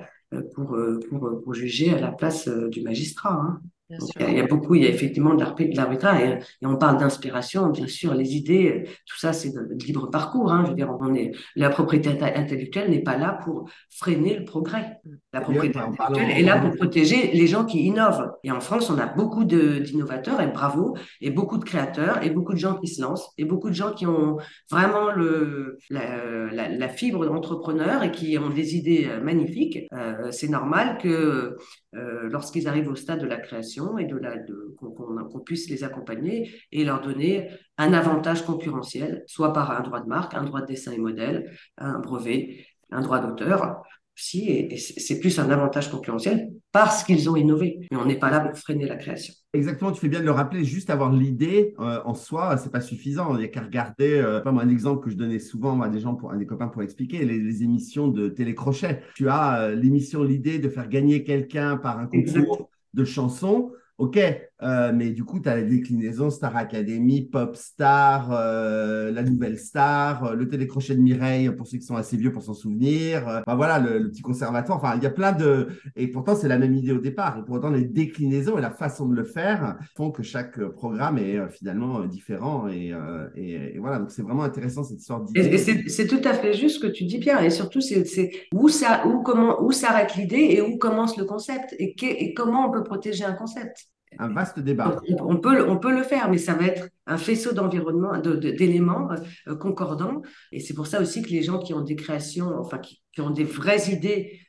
pour, pour, pour, juger à la place du magistrat. Hein il, y a, beaucoup, il y a effectivement de l'arbitrage et, et, on parle d'inspiration, bien sûr, les idées, tout ça c'est de, libre parcours. Hein, je veux dire, on est, la propriété intellectuelle n'est pas là pour freiner le progrès. La propriété intellectuelle est là pour protéger les gens qui innovent. Et en France, on a beaucoup d'innovateurs et bravo, et beaucoup de créateurs et beaucoup de gens qui se lancent et beaucoup de gens qui ont vraiment le, la, la, la fibre d'entrepreneur et qui ont des idées euh, magnifiques. Euh, c'est normal que euh, lorsqu'ils arrivent au stade de la création et de la, de, qu'on, puisse les accompagner et leur donner un avantage concurrentiel, soit par un droit de marque, un droit de dessin et modèle, un brevet, un droit d'auteur si, et c'est plus un avantage concurrentiel parce qu'ils ont innové. Mais on n'est pas là pour freiner la création. Exactement, tu fais bien de le rappeler, juste avoir l'idée euh, en soi, c'est pas suffisant. Il n'y a qu'à regarder, euh, moi, un exemple que je donnais souvent à des gens, pour, à des copains pour expliquer, les, émissions de télécrochet. Tu as euh, l'émission, l'idée de faire gagner quelqu'un par un concours de chansons. Ok, euh, mais du coup, tu as la déclinaison Star Academy, Pop Star, euh, La Nouvelle Star, euh, le télécrochet de Mireille pour ceux qui sont assez vieux pour s'en souvenir. Enfin voilà, le, petit conservatoire. Enfin, il y a plein de. Et pourtant, c'est la même idée au départ. Et pourtant, les déclinaisons et la façon de le faire font que chaque programme est finalement différent. Et, et, voilà, donc c'est vraiment intéressant cette histoire d'idée. Et, c'est tout à fait juste ce que tu dis, Pierre. Et surtout, c'est où ça, où comment, où s'arrête l'idée et où commence le concept et, et comment on peut protéger un concept un vaste débat. On, peut, on peut le faire, mais ça va être un faisceau d'environnement, d'éléments euh, concordants. Et c'est pour ça aussi que les gens qui ont des créations, enfin, qui, ont des vraies idées,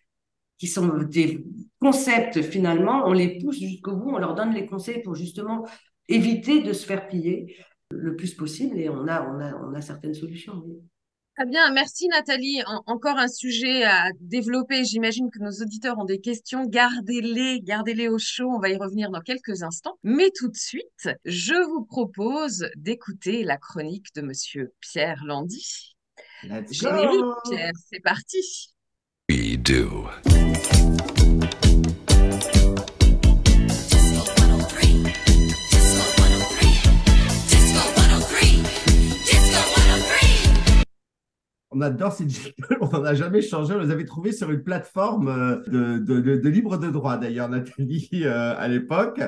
qui sont des concepts finalement, on les pousse jusqu'au bout, on leur donne les conseils pour justement éviter de se faire piller le plus possible et on a, on a, on a certaines solutions. Très bien, merci Nathalie. encore un sujet à développer. J'imagine que nos auditeurs ont des questions. Gardez-les, gardez-les au chaud. On va y revenir dans quelques instants. Mais tout de suite, je vous propose d'écouter la chronique de Monsieur Pierre Landy. Générique, Pierre, c'est parti. We do. On adore ces jingles, on n'en a jamais changé. On les avait trouvés sur une plateforme euh, de, de, de, de libre de droit, d'ailleurs, Nathalie, euh, à l'époque.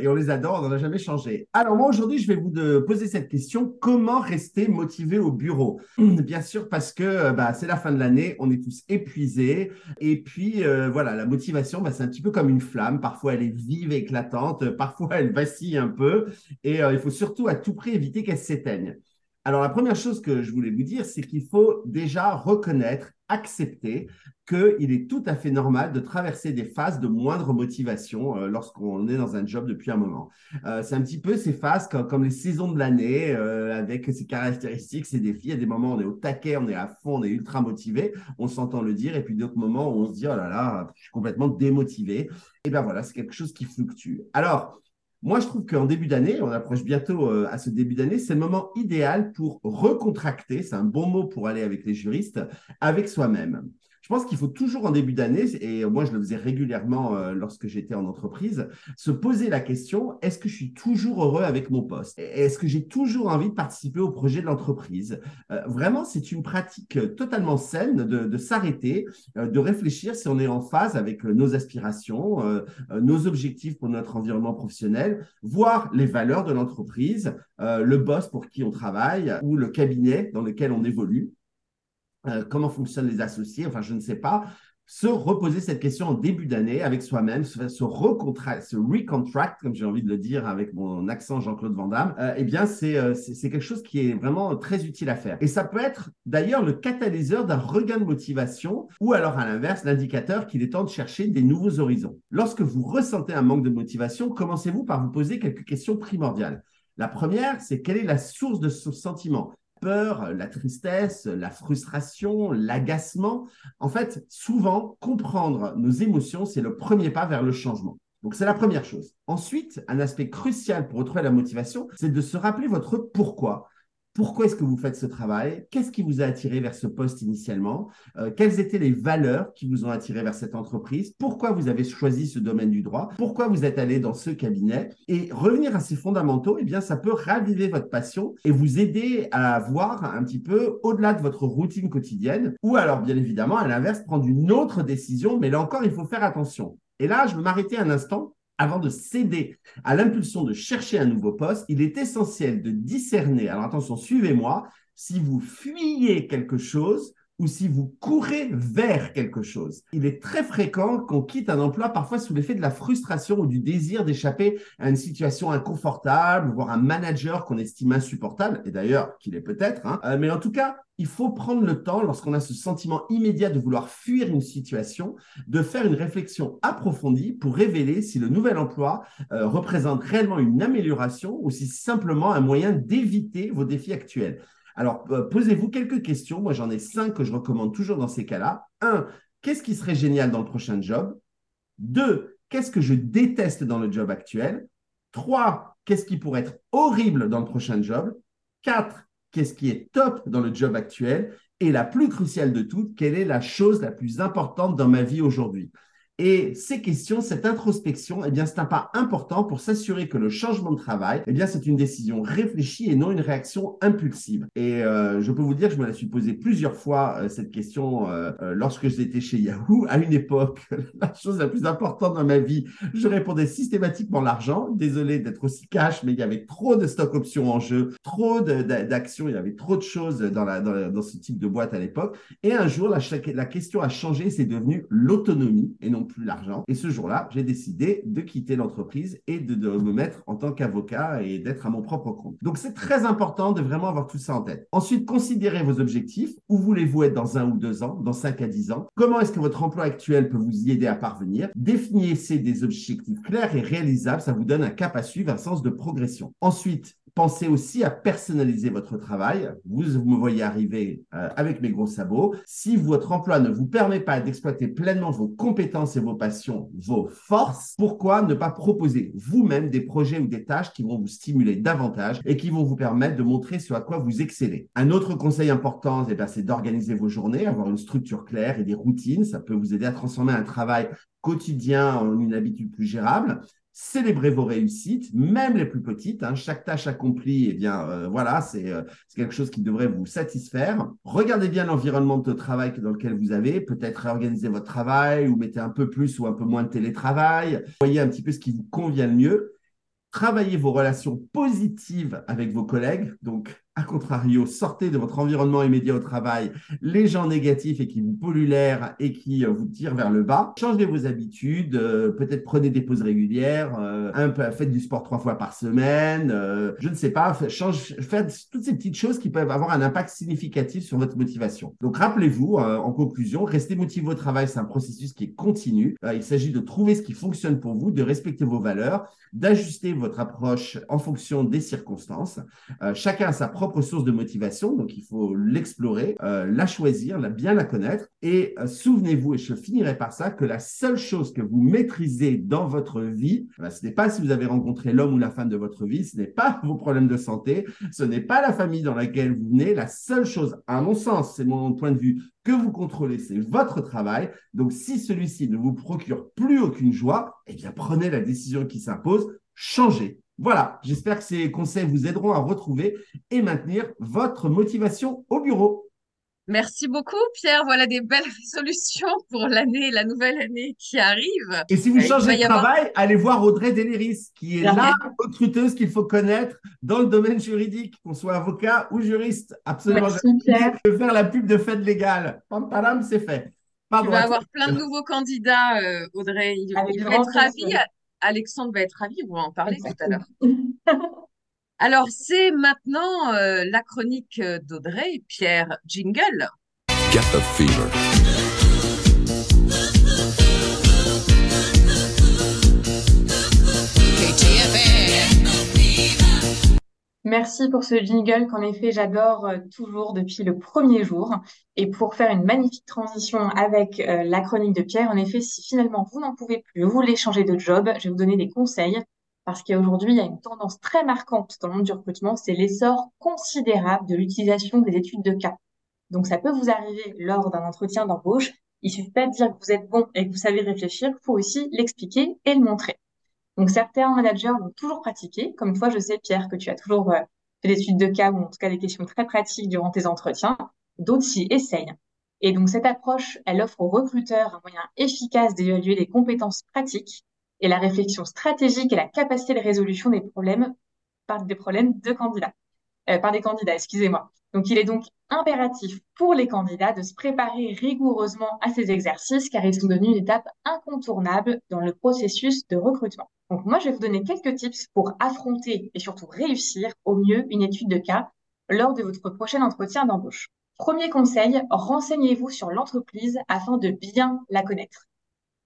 Et on les adore, on n'en a jamais changé. Alors, moi, aujourd'hui, je vais vous poser cette question. Comment rester motivé au bureau? Bien sûr, parce que euh, bah, c'est la fin de l'année, on est tous épuisés. Et puis, voilà, la motivation, bah, c'est un petit peu comme une flamme. Parfois, elle est vive, éclatante. Parfois, elle vacille un peu. Et il faut surtout à tout prix éviter qu'elle s'éteigne. Alors, la première chose que je voulais vous dire, c'est qu'il faut déjà reconnaître, accepter qu'il est tout à fait normal de traverser des phases de moindre motivation euh, lorsqu'on est dans un job depuis un moment. Euh, c'est un petit peu ces phases comme, les saisons de l'année, euh, avec ses caractéristiques, ses défis. Il y a des moments où on est au taquet, on est à fond, on est ultra motivé, on s'entend le dire, et puis d'autres moments où on se dit, oh là là, je suis complètement démotivé. Et bien voilà, c'est quelque chose qui fluctue. Alors, moi, je trouve qu'en début d'année, on approche bientôt euh, à ce début d'année, c'est le moment idéal pour recontracter, c'est un bon mot pour aller avec les juristes, avec soi-même je pense qu'il faut toujours en début d'année, et moi je le faisais régulièrement euh, lorsque j'étais en entreprise, se poser la question, est-ce que je suis toujours heureux avec mon poste? Est-ce que j'ai toujours envie de participer au projet de l'entreprise? Euh, Vraiment, c'est une pratique totalement saine de, s'arrêter, euh, de réfléchir si on est en phase avec nos aspirations, nos objectifs pour notre environnement professionnel, voir les valeurs de l'entreprise, le boss pour qui on travaille ou le cabinet dans lequel on évolue. Euh, comment fonctionnent les associés, enfin je ne sais pas, se reposer cette question en début d'année avec soi-même, se, se recontract, comme j'ai envie de le dire avec mon accent Jean-Claude Van Damme, euh, eh bien euh, c'est, c'est, quelque chose qui est vraiment très utile à faire. Et ça peut être d'ailleurs le catalyseur d'un regain de motivation ou alors à l'inverse l'indicateur qu'il est temps de chercher des nouveaux horizons. Lorsque vous ressentez un manque de motivation, commencez-vous par vous poser quelques questions primordiales. La première, c'est quelle est la source de ce sentiment? Peur, la tristesse, la frustration, l'agacement. En fait, souvent, comprendre nos émotions, c'est le premier pas vers le changement. Donc, c'est la première chose. Ensuite, un aspect crucial pour retrouver la motivation, c'est de se rappeler votre pourquoi. Pourquoi est-ce que vous faites ce travail? Qu'est-ce qui vous a attiré vers ce poste initialement? Euh, Quelles étaient les valeurs qui vous ont attiré vers cette entreprise? Pourquoi vous avez choisi ce domaine du droit? Pourquoi vous êtes allé dans ce cabinet? Et revenir à ces fondamentaux, eh bien, ça peut raviver votre passion et vous aider à voir un petit peu au-delà de votre routine quotidienne. Ou alors, bien évidemment, à l'inverse, prendre une autre décision. Mais là encore, il faut faire attention. Et là, je veux m'arrêter un instant avant de céder à l'impulsion de chercher un nouveau poste, il est essentiel de discerner, alors attention, suivez-moi, si vous fuyez quelque chose ou si vous courez vers quelque chose. Il est très fréquent qu'on quitte un emploi parfois sous l'effet de la frustration ou du désir d'échapper à une situation inconfortable, voire un manager qu'on estime insupportable, et d'ailleurs qu'il est peut-être, hein. euh, mais en tout cas, il faut prendre le temps, lorsqu'on a ce sentiment immédiat de vouloir fuir une situation, de faire une réflexion approfondie pour révéler si le nouvel emploi euh, représente réellement une amélioration ou si simplement un moyen d'éviter vos défis actuels. Alors, euh, posez-vous quelques questions. Moi, j'en ai cinq que je recommande toujours dans ces cas-là. Un, qu'est-ce qui serait génial dans le prochain job? Deux, qu'est-ce que je déteste dans le job actuel? Trois, qu'est-ce qui pourrait être horrible dans le prochain job? Quatre, qu'est-ce qui est top dans le job actuel? Et la plus cruciale de toutes, quelle est la chose la plus importante dans ma vie aujourd'hui? Et ces questions, cette introspection, eh bien, c'est un pas important pour s'assurer que le changement de travail, eh bien, c'est une décision réfléchie et non une réaction impulsive. Et euh, je peux vous dire je me la suis posée plusieurs fois, euh, cette question, euh, lorsque j'étais chez Yahoo. À une époque, la chose la plus importante dans ma vie, je répondais systématiquement l'argent. Désolé d'être aussi cash, mais il y avait trop de stock options en jeu, trop d'actions, il y avait trop de choses dans, la, dans ce type de boîte à l'époque. Et un jour, la, la question a changé, c'est devenu l'autonomie et non plus l'argent. Et ce jour-là, j'ai décidé de quitter l'entreprise et de, me mettre en tant qu'avocat et d'être à mon propre compte. Donc, c'est très important de vraiment avoir tout ça en tête. Ensuite, considérez vos objectifs. Où voulez-vous être dans un ou deux ans, dans cinq à dix ans? Comment est-ce que votre emploi actuel peut vous y aider à parvenir? Définissez des objectifs clairs et réalisables. Ça vous donne un cap à suivre, un sens de progression. Ensuite, Pensez aussi à personnaliser votre travail. Vous, me voyez arriver euh, avec mes gros sabots. Si votre emploi ne vous permet pas d'exploiter pleinement vos compétences et vos passions, vos forces, pourquoi ne pas proposer vous-même des projets ou des tâches qui vont vous stimuler davantage et qui vont vous permettre de montrer ce à quoi vous excellez? Un autre conseil important, eh c'est d'organiser vos journées, avoir une structure claire et des routines. Ça peut vous aider à transformer un travail quotidien en une habitude plus gérable célébrez vos réussites, même les plus petites. Hein. Chaque tâche accomplie, eh bien, euh, voilà, euh, c'est quelque chose qui devrait vous satisfaire. Regardez bien l'environnement de travail dans lequel vous avez. Peut-être réorganiser votre travail ou mettez un peu plus ou un peu moins de télétravail. Voyez un petit peu ce qui vous convient le mieux. Travaillez vos relations positives avec vos collègues. Donc, a contrario, sortez de votre environnement immédiat au travail les gens négatifs et qui vous polluent l'air et qui euh, vous tirent vers le bas. Changez vos habitudes, euh, peut-être prenez des pauses régulières, euh, faites du sport trois fois par semaine, je ne sais pas, change, faites toutes ces petites choses qui peuvent avoir un impact significatif sur votre motivation. Donc rappelez-vous, en conclusion, restez motivé au travail, c'est un processus qui est continu. il s'agit de trouver ce qui fonctionne pour vous, de respecter vos valeurs, d'ajuster votre approche en fonction des circonstances. chacun a sa propre source de motivation, donc il faut l'explorer, euh, la choisir, bien la connaître. Et euh, souvenez-vous, et je finirai par ça, que la seule chose que vous maîtrisez dans votre vie, ce n'est pas si vous avez rencontré l'homme ou la femme de votre vie, ce n'est pas vos problèmes de santé, ce n'est pas la famille dans laquelle vous venez. La seule chose, à mon sens, c'est mon point de vue, que vous contrôlez, c'est votre travail. Donc, si celui-ci ne vous procure plus aucune joie, eh bien, prenez la décision qui s'impose, changez. Voilà, j'espère que ces conseils vous aideront à retrouver et maintenir votre motivation au bureau. Merci beaucoup, Pierre. Voilà des belles résolutions pour l'année, la nouvelle année qui arrive. Et si vous changez de travail, allez voir Audrey Deléris, qui est la recruteuse qu'il faut connaître dans le domaine juridique, qu'on soit avocat ou juriste. Absolument. Merci, Pierre. Je faire la pub de fête légale. Pam, c'est fait. tu vas avoir plein de nouveaux candidats, euh, Audrey. Il, il va être ravi. Alexandre va être ravi, on va en parler tout à l'heure. Alors, c'est maintenant euh, la chronique d'Audrey, Pierre Jingle. Get the fever. Merci pour ce jingle qu'en effet j'adore euh, toujours depuis le premier jour. Et pour faire une magnifique transition avec euh, la chronique de Pierre, en effet, si finalement vous n'en pouvez plus, vous voulez changer de job, je vais vous donner des conseils parce qu'aujourd'hui, il y a une tendance très marquante dans le monde du recrutement, c'est l'essor considérable de l'utilisation des études de cas. Donc ça peut vous arriver lors d'un entretien d'embauche. Il suffit pas de dire que vous êtes bon et que vous savez réfléchir, faut aussi l'expliquer et le montrer. Donc, certains managers l'ont toujours pratiqué. Comme toi, je sais, Pierre, que tu as toujours euh, fait des études de cas ou en tout cas des questions très pratiques durant tes entretiens. D'autres s'y essayent. Et donc, cette approche, elle offre aux recruteurs un moyen efficace d'évaluer les compétences pratiques et la réflexion stratégique et la capacité de résolution des problèmes par des problèmes de candidats, euh, par des candidats, excusez-moi. Donc, il est donc impératif pour les candidats de se préparer rigoureusement à ces exercices car ils sont devenus une étape incontournable dans le processus de recrutement. Donc moi, je vais vous donner quelques tips pour affronter et surtout réussir au mieux une étude de cas lors de votre prochain entretien d'embauche. Premier conseil, renseignez-vous sur l'entreprise afin de bien la connaître.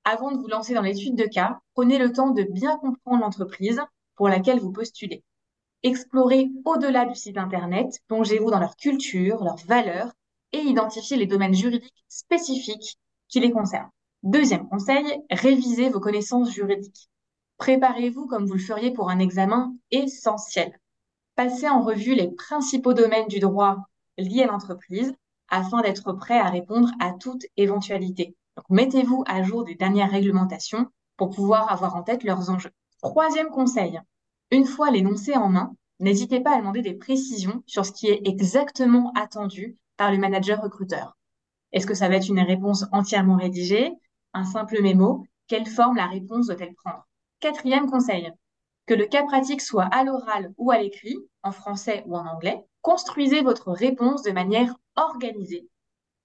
Avant de vous lancer dans l'étude de cas, prenez le temps de bien comprendre l'entreprise pour laquelle vous postulez. Explorez au-delà du site Internet, plongez-vous dans leur culture, leurs valeurs et identifiez les domaines juridiques spécifiques qui les concernent. Deuxième conseil, révisez vos connaissances juridiques. Préparez-vous comme vous le feriez pour un examen essentiel. Passez en revue les principaux domaines du droit liés à l'entreprise afin d'être prêt à répondre à toute éventualité. mettez-vous à jour des dernières réglementations pour pouvoir avoir en tête leurs enjeux. Troisième conseil, une fois l'énoncé en main, n'hésitez pas à demander des précisions sur ce qui est exactement attendu par le manager recruteur. Est-ce que ça va être une réponse entièrement rédigée, un simple mémo? Quelle forme la réponse doit-elle prendre? Quatrième conseil, que le cas pratique soit à l'oral ou à l'écrit, en français ou en anglais, construisez votre réponse de manière organisée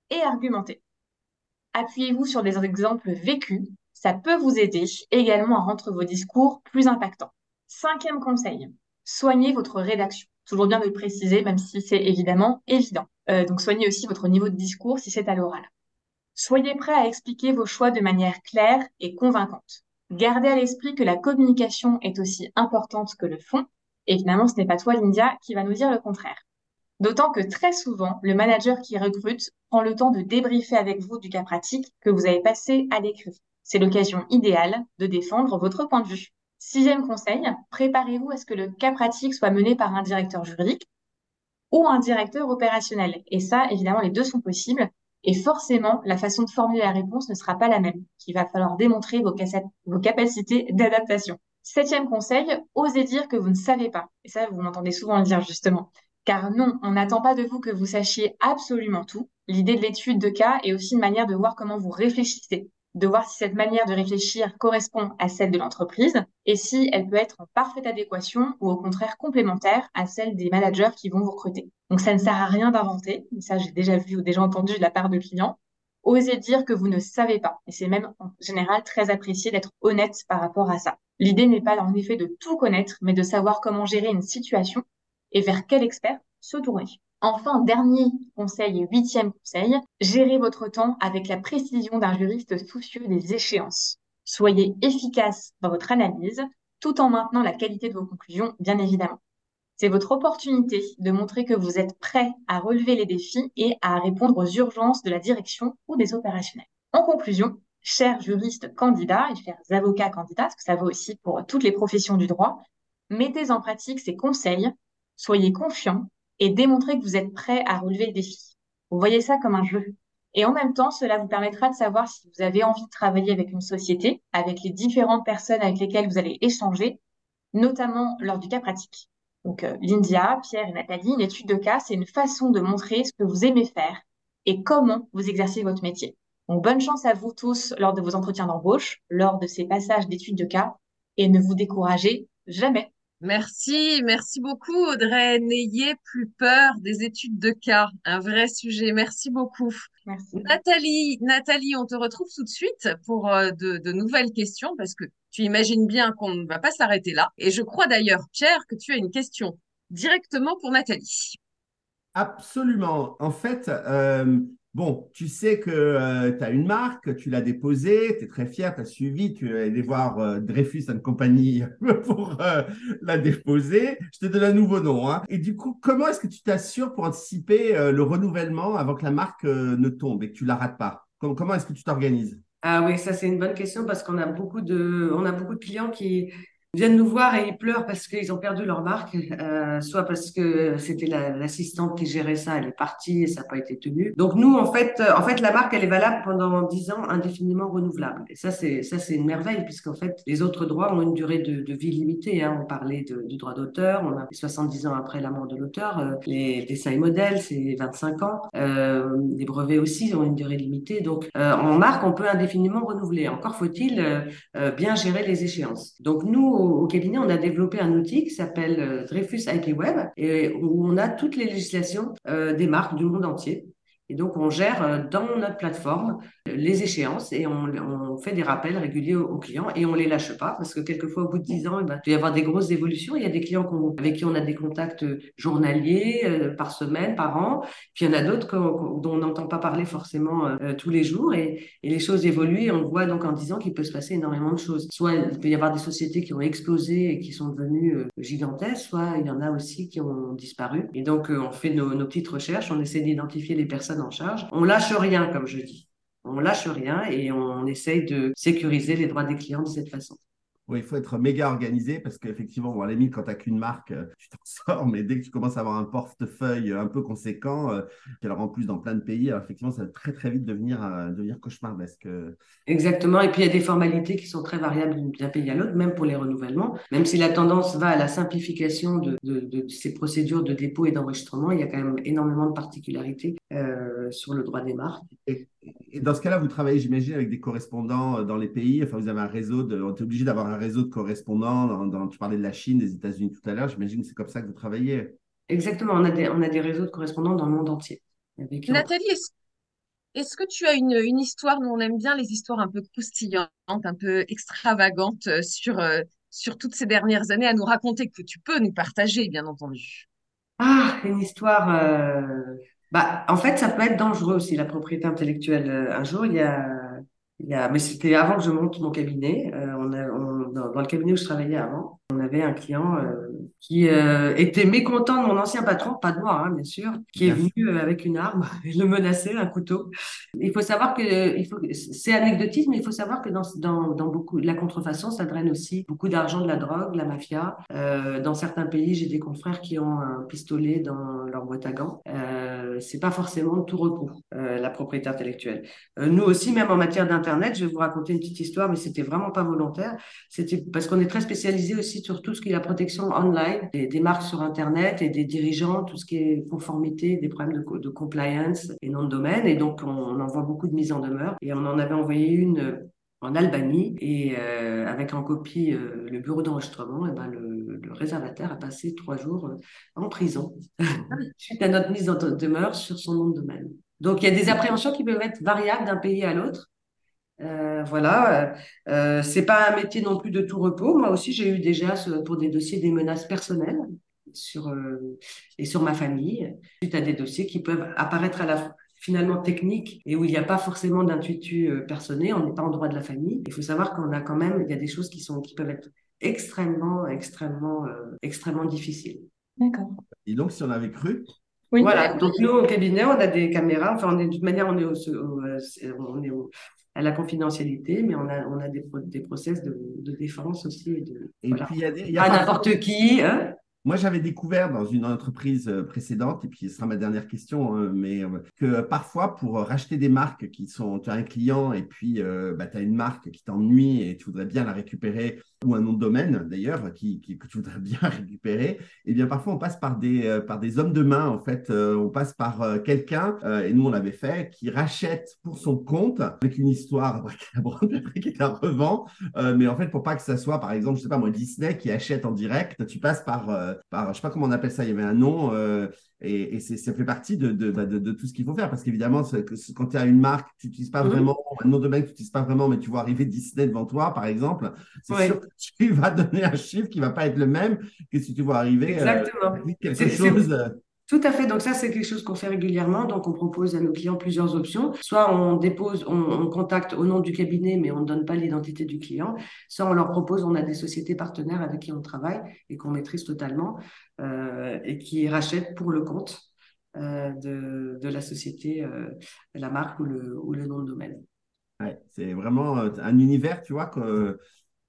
et argumentée. Appuyez-vous sur des exemples vécus, ça peut vous aider également à rendre vos discours plus impactants. Cinquième conseil, soignez votre rédaction. Toujours bien de le préciser, même si c'est évidemment évident. Euh, donc soignez aussi votre niveau de discours si c'est à l'oral. Soyez prêt à expliquer vos choix de manière claire et convaincante. Gardez à l'esprit que la communication est aussi importante que le fond. Et finalement, ce n'est pas toi, Lindia, qui va nous dire le contraire. D'autant que très souvent, le manager qui recrute prend le temps de débriefer avec vous du cas pratique que vous avez passé à l'écrit. C'est l'occasion idéale de défendre votre point de vue. Sixième conseil, préparez-vous à ce que le cas pratique soit mené par un directeur juridique ou un directeur opérationnel. Et ça, évidemment, les deux sont possibles. Et forcément, la façon de formuler la réponse ne sera pas la même. Il va falloir démontrer vos, vos capacités d'adaptation. Septième conseil, osez dire que vous ne savez pas. Et ça, vous m'entendez souvent le dire justement. Car non, on n'attend pas de vous que vous sachiez absolument tout. L'idée de l'étude de cas est aussi une manière de voir comment vous réfléchissez de voir si cette manière de réfléchir correspond à celle de l'entreprise et si elle peut être en parfaite adéquation ou au contraire complémentaire à celle des managers qui vont vous recruter. Donc ça ne sert à rien d'inventer, ça j'ai déjà vu ou déjà entendu de la part de clients. Osez dire que vous ne savez pas. Et c'est même en général très apprécié d'être honnête par rapport à ça. L'idée n'est pas en effet de tout connaître, mais de savoir comment gérer une situation et vers quel expert se tourner. Enfin, dernier conseil et huitième conseil, gérez votre temps avec la précision d'un juriste soucieux des échéances. Soyez efficace dans votre analyse tout en maintenant la qualité de vos conclusions, bien évidemment. C'est votre opportunité de montrer que vous êtes prêt à relever les défis et à répondre aux urgences de la direction ou des opérationnels. En conclusion, chers juristes candidats et chers avocats candidats, parce que ça vaut aussi pour toutes les professions du droit, mettez en pratique ces conseils, soyez confiants et démontrer que vous êtes prêt à relever le défi. Vous voyez ça comme un jeu. Et en même temps, cela vous permettra de savoir si vous avez envie de travailler avec une société, avec les différentes personnes avec lesquelles vous allez échanger, notamment lors du cas pratique. Donc, euh, Lindia, Pierre et Nathalie, une étude de cas, c'est une façon de montrer ce que vous aimez faire et comment vous exercez votre métier. Donc, bonne chance à vous tous lors de vos entretiens d'embauche, lors de ces passages d'études de cas, et ne vous découragez jamais. Merci, merci beaucoup Audrey. N'ayez plus peur des études de cas, un vrai sujet. Merci beaucoup. Merci. Nathalie, Nathalie, on te retrouve tout de suite pour euh, de, de nouvelles questions parce que tu imagines bien qu'on ne va pas s'arrêter là. Et je crois d'ailleurs, Pierre, que tu as une question directement pour Nathalie. Absolument. En fait, euh, Bon, tu sais que euh, tu as une marque, tu l'as déposée, tu es très fier, tu as suivi, tu es allé voir euh, Dreyfus Company pour euh, la déposer. Je te donne un nouveau nom. Hein. Et du coup, comment est-ce que tu t'assures pour anticiper le renouvellement avant que la marque ne tombe et que tu la rates pas? Comment, est-ce que tu t'organises? Ah oui, ça c'est une bonne question parce qu'on a beaucoup de clients qui, viennent nous voir et ils pleurent parce qu'ils ont perdu leur marque, euh, soit parce que c'était l'assistante qui gérait ça, elle est partie et ça n'a pas été tenu. Donc nous, en fait, en fait, la marque, elle est valable pendant 10 ans, indéfiniment renouvelable. Et ça, c'est une merveille puisqu'en fait, les autres droits ont une durée de, vie limitée. Hein. On parlait du droit d'auteur, on a 70 ans après la mort de l'auteur. Euh, les dessins et modèles, c'est 25 ans. Euh, les brevets aussi ont une durée limitée. Donc euh, en marque, on peut indéfiniment renouveler. Encore faut-il euh, bien gérer les échéances. Donc nous, au, cabinet, on a développé un outil qui s'appelle euh, Dreyfus IP Web où on a toutes les législations euh, des marques du monde entier. Et donc, on gère euh, dans notre plateforme les échéances et on, fait des rappels réguliers aux, clients et on les lâche pas parce que quelquefois au bout de 10 ans, eh ben, il peut y avoir des grosses évolutions. Il y a des clients avec qui on a des contacts journaliers, euh, par semaine, par an. Puis il y en a d'autres dont on n'entend pas parler forcément euh, tous les jours et, les choses évoluent et on voit donc en 10 ans qu'il peut se passer énormément de choses. Soit il peut y avoir des sociétés qui ont explosé et qui sont devenues euh, gigantesques, soit il y en a aussi qui ont disparu. Et donc on fait nos petites recherches, on essaie d'identifier les personnes en charge. On lâche rien, comme je dis. On lâche rien et on essaye de sécuriser les droits des clients de cette façon. Oui, il faut être méga organisé parce qu'effectivement, bon, à la limite, quand tu n'as qu'une marque, euh, tu t'en sors, mais dès que tu commences à avoir un portefeuille un peu conséquent, euh, alors en plus dans plein de pays, alors effectivement, ça va très très vite devenir, euh, devenir cauchemardesque. Exactement, et puis il y a des formalités qui sont très variables d'un pays à l'autre, même pour les renouvellements. Même si la tendance va à la simplification de, de, de ces procédures de dépôt et d'enregistrement, il y a quand même énormément de particularités euh, sur le droit des marques. Et, et dans ce cas-là, vous travaillez, j'imagine, avec des correspondants dans les pays. Enfin, vous avez un réseau de, on est obligé d'avoir un réseau de correspondants. Dans, tu parlais de la Chine, des États-Unis tout à l'heure. J'imagine que c'est comme ça que vous travaillez. Exactement. On a des, on a des réseaux de correspondants dans le monde entier. Nathalie, est-ce que tu as une, une, histoire, nous on aime bien les histoires un peu croustillantes, un peu extravagantes euh, sur, euh, sur toutes ces dernières années à nous raconter, que tu peux nous partager, bien entendu Ah, une histoire. Euh... Bah, en fait, ça peut être dangereux aussi, la propriété intellectuelle. Un jour, il y a, il y a... mais c'était avant que je monte mon cabinet. Euh, on a, dans, le cabinet où je travaillais avant, on avait un client euh, qui euh, était mécontent de mon ancien patron, pas de moi, hein, bien sûr, qui est venu euh, avec une arme et le menaçait, un couteau. Il faut savoir que, il faut, c'est anecdotique, mais il faut savoir que dans, dans, dans beaucoup, la contrefaçon, ça draine aussi beaucoup d'argent de la drogue, de la mafia. Euh, dans certains pays, j'ai des confrères qui ont un pistolet dans leur boîte à gants. Euh, c'est pas forcément tout repos, euh, la propriété intellectuelle. nous aussi, même en matière d'internet, je vais vous raconter une petite histoire, mais c'était vraiment pas volontaire. C'était parce qu'on est très spécialisé aussi sur tout ce qui est la protection online, des, marques sur Internet et des dirigeants, tout ce qui est conformité, des problèmes de, compliance et nom de domaine. Et donc, on, on envoie beaucoup de mises en demeure. Et on en avait envoyé une en Albanie et euh, avec en copie euh, le bureau d'enregistrement, et ben le, réservataire a passé trois jours euh, en prison suite à notre mise en demeure sur son nom de domaine. Donc il y a des appréhensions qui peuvent être variables d'un pays à l'autre. Euh, voilà, euh, c'est pas un métier non plus de tout repos. Moi aussi, j'ai eu déjà pour des dossiers des menaces personnelles sur euh, et sur ma famille, suite à des dossiers qui peuvent apparaître à la finalement techniques et où il n'y a pas forcément d'intuitu personnel, on n'est pas en droit de la famille. Il faut savoir qu'on a quand même, il y a des choses qui sont qui peuvent être extrêmement, extrêmement, euh, extrêmement difficiles. D'accord. Et donc, si on avait cru, oui. Voilà, donc nous au cabinet, on a des caméras, enfin, on est, de toute manière, on est, au, on est au, à la confidentialité, mais on a, on a des, des process de, de défense aussi. Et, de, et voilà. puis, il y a, des, y a pas n'importe qui. Hein moi, j'avais découvert dans une entreprise précédente, et puis ce sera ma dernière question, mais que parfois, pour racheter des marques qui sont, tu as un client et puis euh, bah, tu as une marque qui t'ennuie et tu voudrais bien la récupérer, ou un nom de domaine d'ailleurs, qui, que tu voudrais bien récupérer, et bien parfois on passe par des, euh, par des hommes de main, en fait. Euh, on passe par euh, quelqu'un, et nous on l'avait fait, qui rachète pour son compte, avec une histoire qui la revend, mais en fait, pour pas que ça soit, par exemple, je sais pas moi, Disney qui achète en direct, tu passes par par, je sais pas comment on appelle ça, il y avait un nom, euh, et, et ça fait partie de, de, de, de tout ce qu'il faut faire, parce qu'évidemment, quand tu as une marque, tu n'utilises pas vraiment, un nom de domaine que tu n'utilises pas vraiment, mais tu vois arriver Disney devant toi, par exemple, c'est ouais. sûr que tu vas donner un chiffre qui va pas être le même que si tu vois arriver. Euh, quelque chose. Tout à fait. Donc ça, c'est quelque chose qu'on fait régulièrement. Donc on propose à nos clients plusieurs options. Soit on dépose, on, on contacte au nom du cabinet, mais on ne donne pas l'identité du client. Soit on leur propose, on a des sociétés partenaires avec qui on travaille et qu'on maîtrise totalement euh, et qui rachètent pour le compte euh, de, de, la société, euh, la marque ou le, ou le nom de domaine. Ouais, c'est vraiment un univers, tu vois, que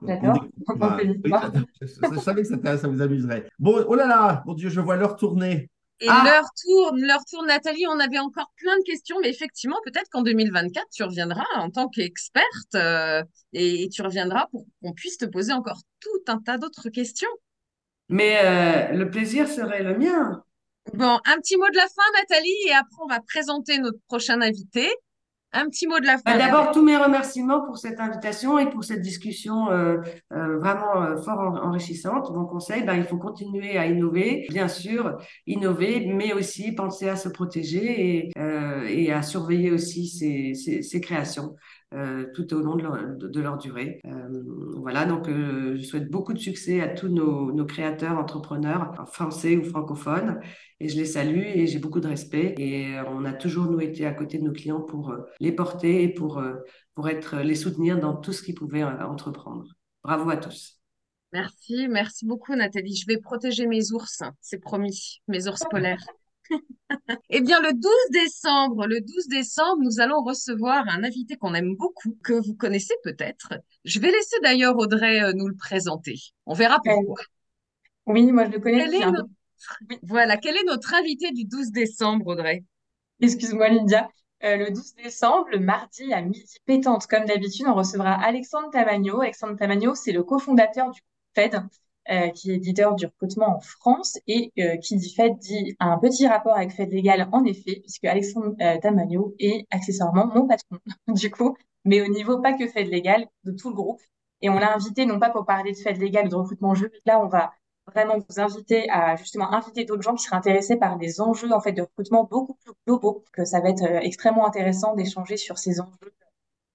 D'accord. je, je, savais que ça, ça vous amuserait. Bon, oh là là, mon Dieu, je vois l'heure tourner. Et ah. leur tourne, leur tourne, Nathalie. On avait encore plein de questions, mais effectivement, peut-être qu'en 2024, tu reviendras en tant qu'experte euh, et tu reviendras pour qu'on puisse te poser encore tout un tas d'autres questions. Mais euh, le plaisir serait le mien. Bon, un petit mot de la fin, Nathalie, et après, on va présenter notre prochain invité. Un petit mot de la Bah, fin. D'abord, tous mes remerciements pour cette invitation et pour cette discussion euh, euh, vraiment euh, fort en- enrichissante. Mon conseil, ben, il faut continuer à innover, bien sûr, innover, mais aussi penser à se protéger et, à surveiller aussi ses, créations tout au long de leur, de, de leur durée. Euh, voilà, donc euh, je souhaite beaucoup de succès à tous nos, nos créateurs, entrepreneurs, français ou francophones, et je les salue et j'ai beaucoup de respect. Et euh, on a toujours, nous, été à côté de nos clients pour euh, les porter et pour, euh, pour être, les soutenir dans tout ce qu'ils pouvaient euh, entreprendre. Bravo à tous. Merci, merci beaucoup Nathalie. Je vais protéger mes ours, c'est promis, mes ours polaires. Eh bien, le 12 décembre, le 12 décembre, nous allons recevoir un invité qu'on aime beaucoup, que vous connaissez peut-être. Je vais laisser d'ailleurs Audrey euh, nous le présenter. On verra pourquoi. Oui, moi je le connais Quel notre... Voilà, quel est notre invité du 12 décembre, Audrey? Excuse-moi, Lydia. Euh, le 12 décembre, le mardi à midi pétante, comme d'habitude, on recevra Alexandre Tamagno. Alexandre Tamagno, c'est le cofondateur du FED, euh, qui est leader du recrutement en France. Et euh, qui dit FED dit un petit rapport avec FED Légal, en effet, puisque Alexandre euh, Tamagno est accessoirement mon patron, du coup, mais au niveau pas que FED Légal, de tout le groupe. Et on l'a invité non pas pour parler de FED Légal ou de recrutement juridique. Là, on va vraiment vous inviter à justement inviter d'autres gens qui seraient intéressés par des enjeux en fait de recrutement beaucoup plus globaux, que ça va être euh, extrêmement intéressant d'échanger sur ces enjeux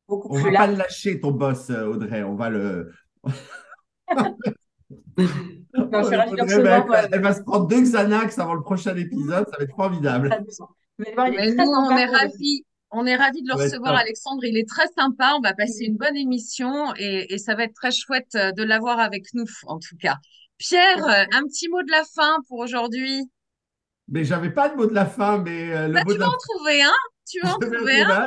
beaucoup On plus va pas larges. le lâcher, ton boss, Audrey. On va le. Non, Audrey, bah, recevoir. elle, va se prendre deux Xanax avant le prochain épisode. Ça va être formidable. euh, est Mais nous, on est ravis. On est ravis de le recevoir. Alexandre. Il est très sympa. On va passer une bonne émission et, et ça va être très chouette euh, de l'avoir avec nous, en tout cas. Pierre, euh, un petit mot de la fin pour aujourd'hui. Mais j'avais pas de mot de la fin, mais euh, le Bah, mot tu de vas la en trouver un.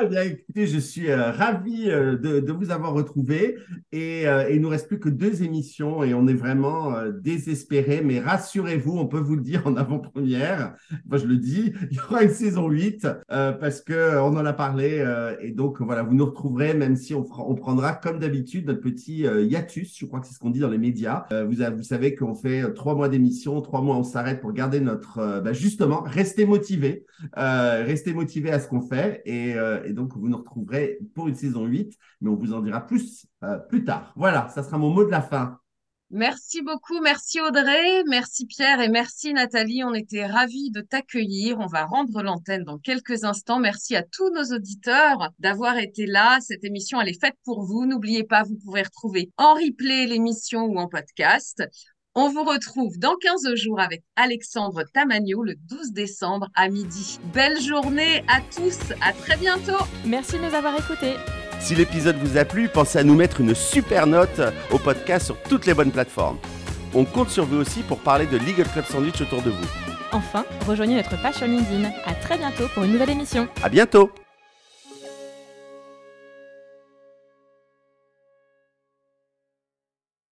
Eh bien, écoutez, je suis euh, ravi euh, de, de vous avoir retrouvé et, euh, et il nous reste plus que deux émissions et on est vraiment euh, désespérés. Mais rassurez-vous, on peut vous le dire en avant-première. Moi, je le dis, il y aura une saison 8 euh, parce que on en a parlé et donc voilà, vous nous retrouverez même si on, prendra comme d'habitude notre petit hiatus. Je crois que c'est ce qu'on dit dans les médias. Vous, avez- vous savez qu'on fait trois mois d'émission, trois mois on s'arrête pour garder notre bah, justement rester motivé, rester motivé à ce qu'on euh, et donc vous nous retrouverez pour une saison 8, mais on vous en dira plus euh, plus tard. Voilà, ça sera mon mot de la fin. Merci beaucoup. Merci Audrey. Merci Pierre et merci Nathalie. On était ravis de t'accueillir. On va rendre l'antenne dans quelques instants. Merci à tous nos auditeurs d'avoir été là. Cette émission, elle est faite pour vous. N'oubliez pas, vous pouvez retrouver en replay l'émission ou en podcast. On vous retrouve dans 15 jours avec Alexandre Tamagno le 12 décembre à midi. Belle journée à tous. À très bientôt. Merci de nous avoir écoutés. Si l'épisode vous a plu, pensez à nous mettre une super note au podcast sur toutes les bonnes plateformes. On compte sur vous aussi pour parler de Legal Club Sandwich autour de vous. Enfin, rejoignez notre page sur LinkedIn. À très bientôt pour une nouvelle émission. À bientôt!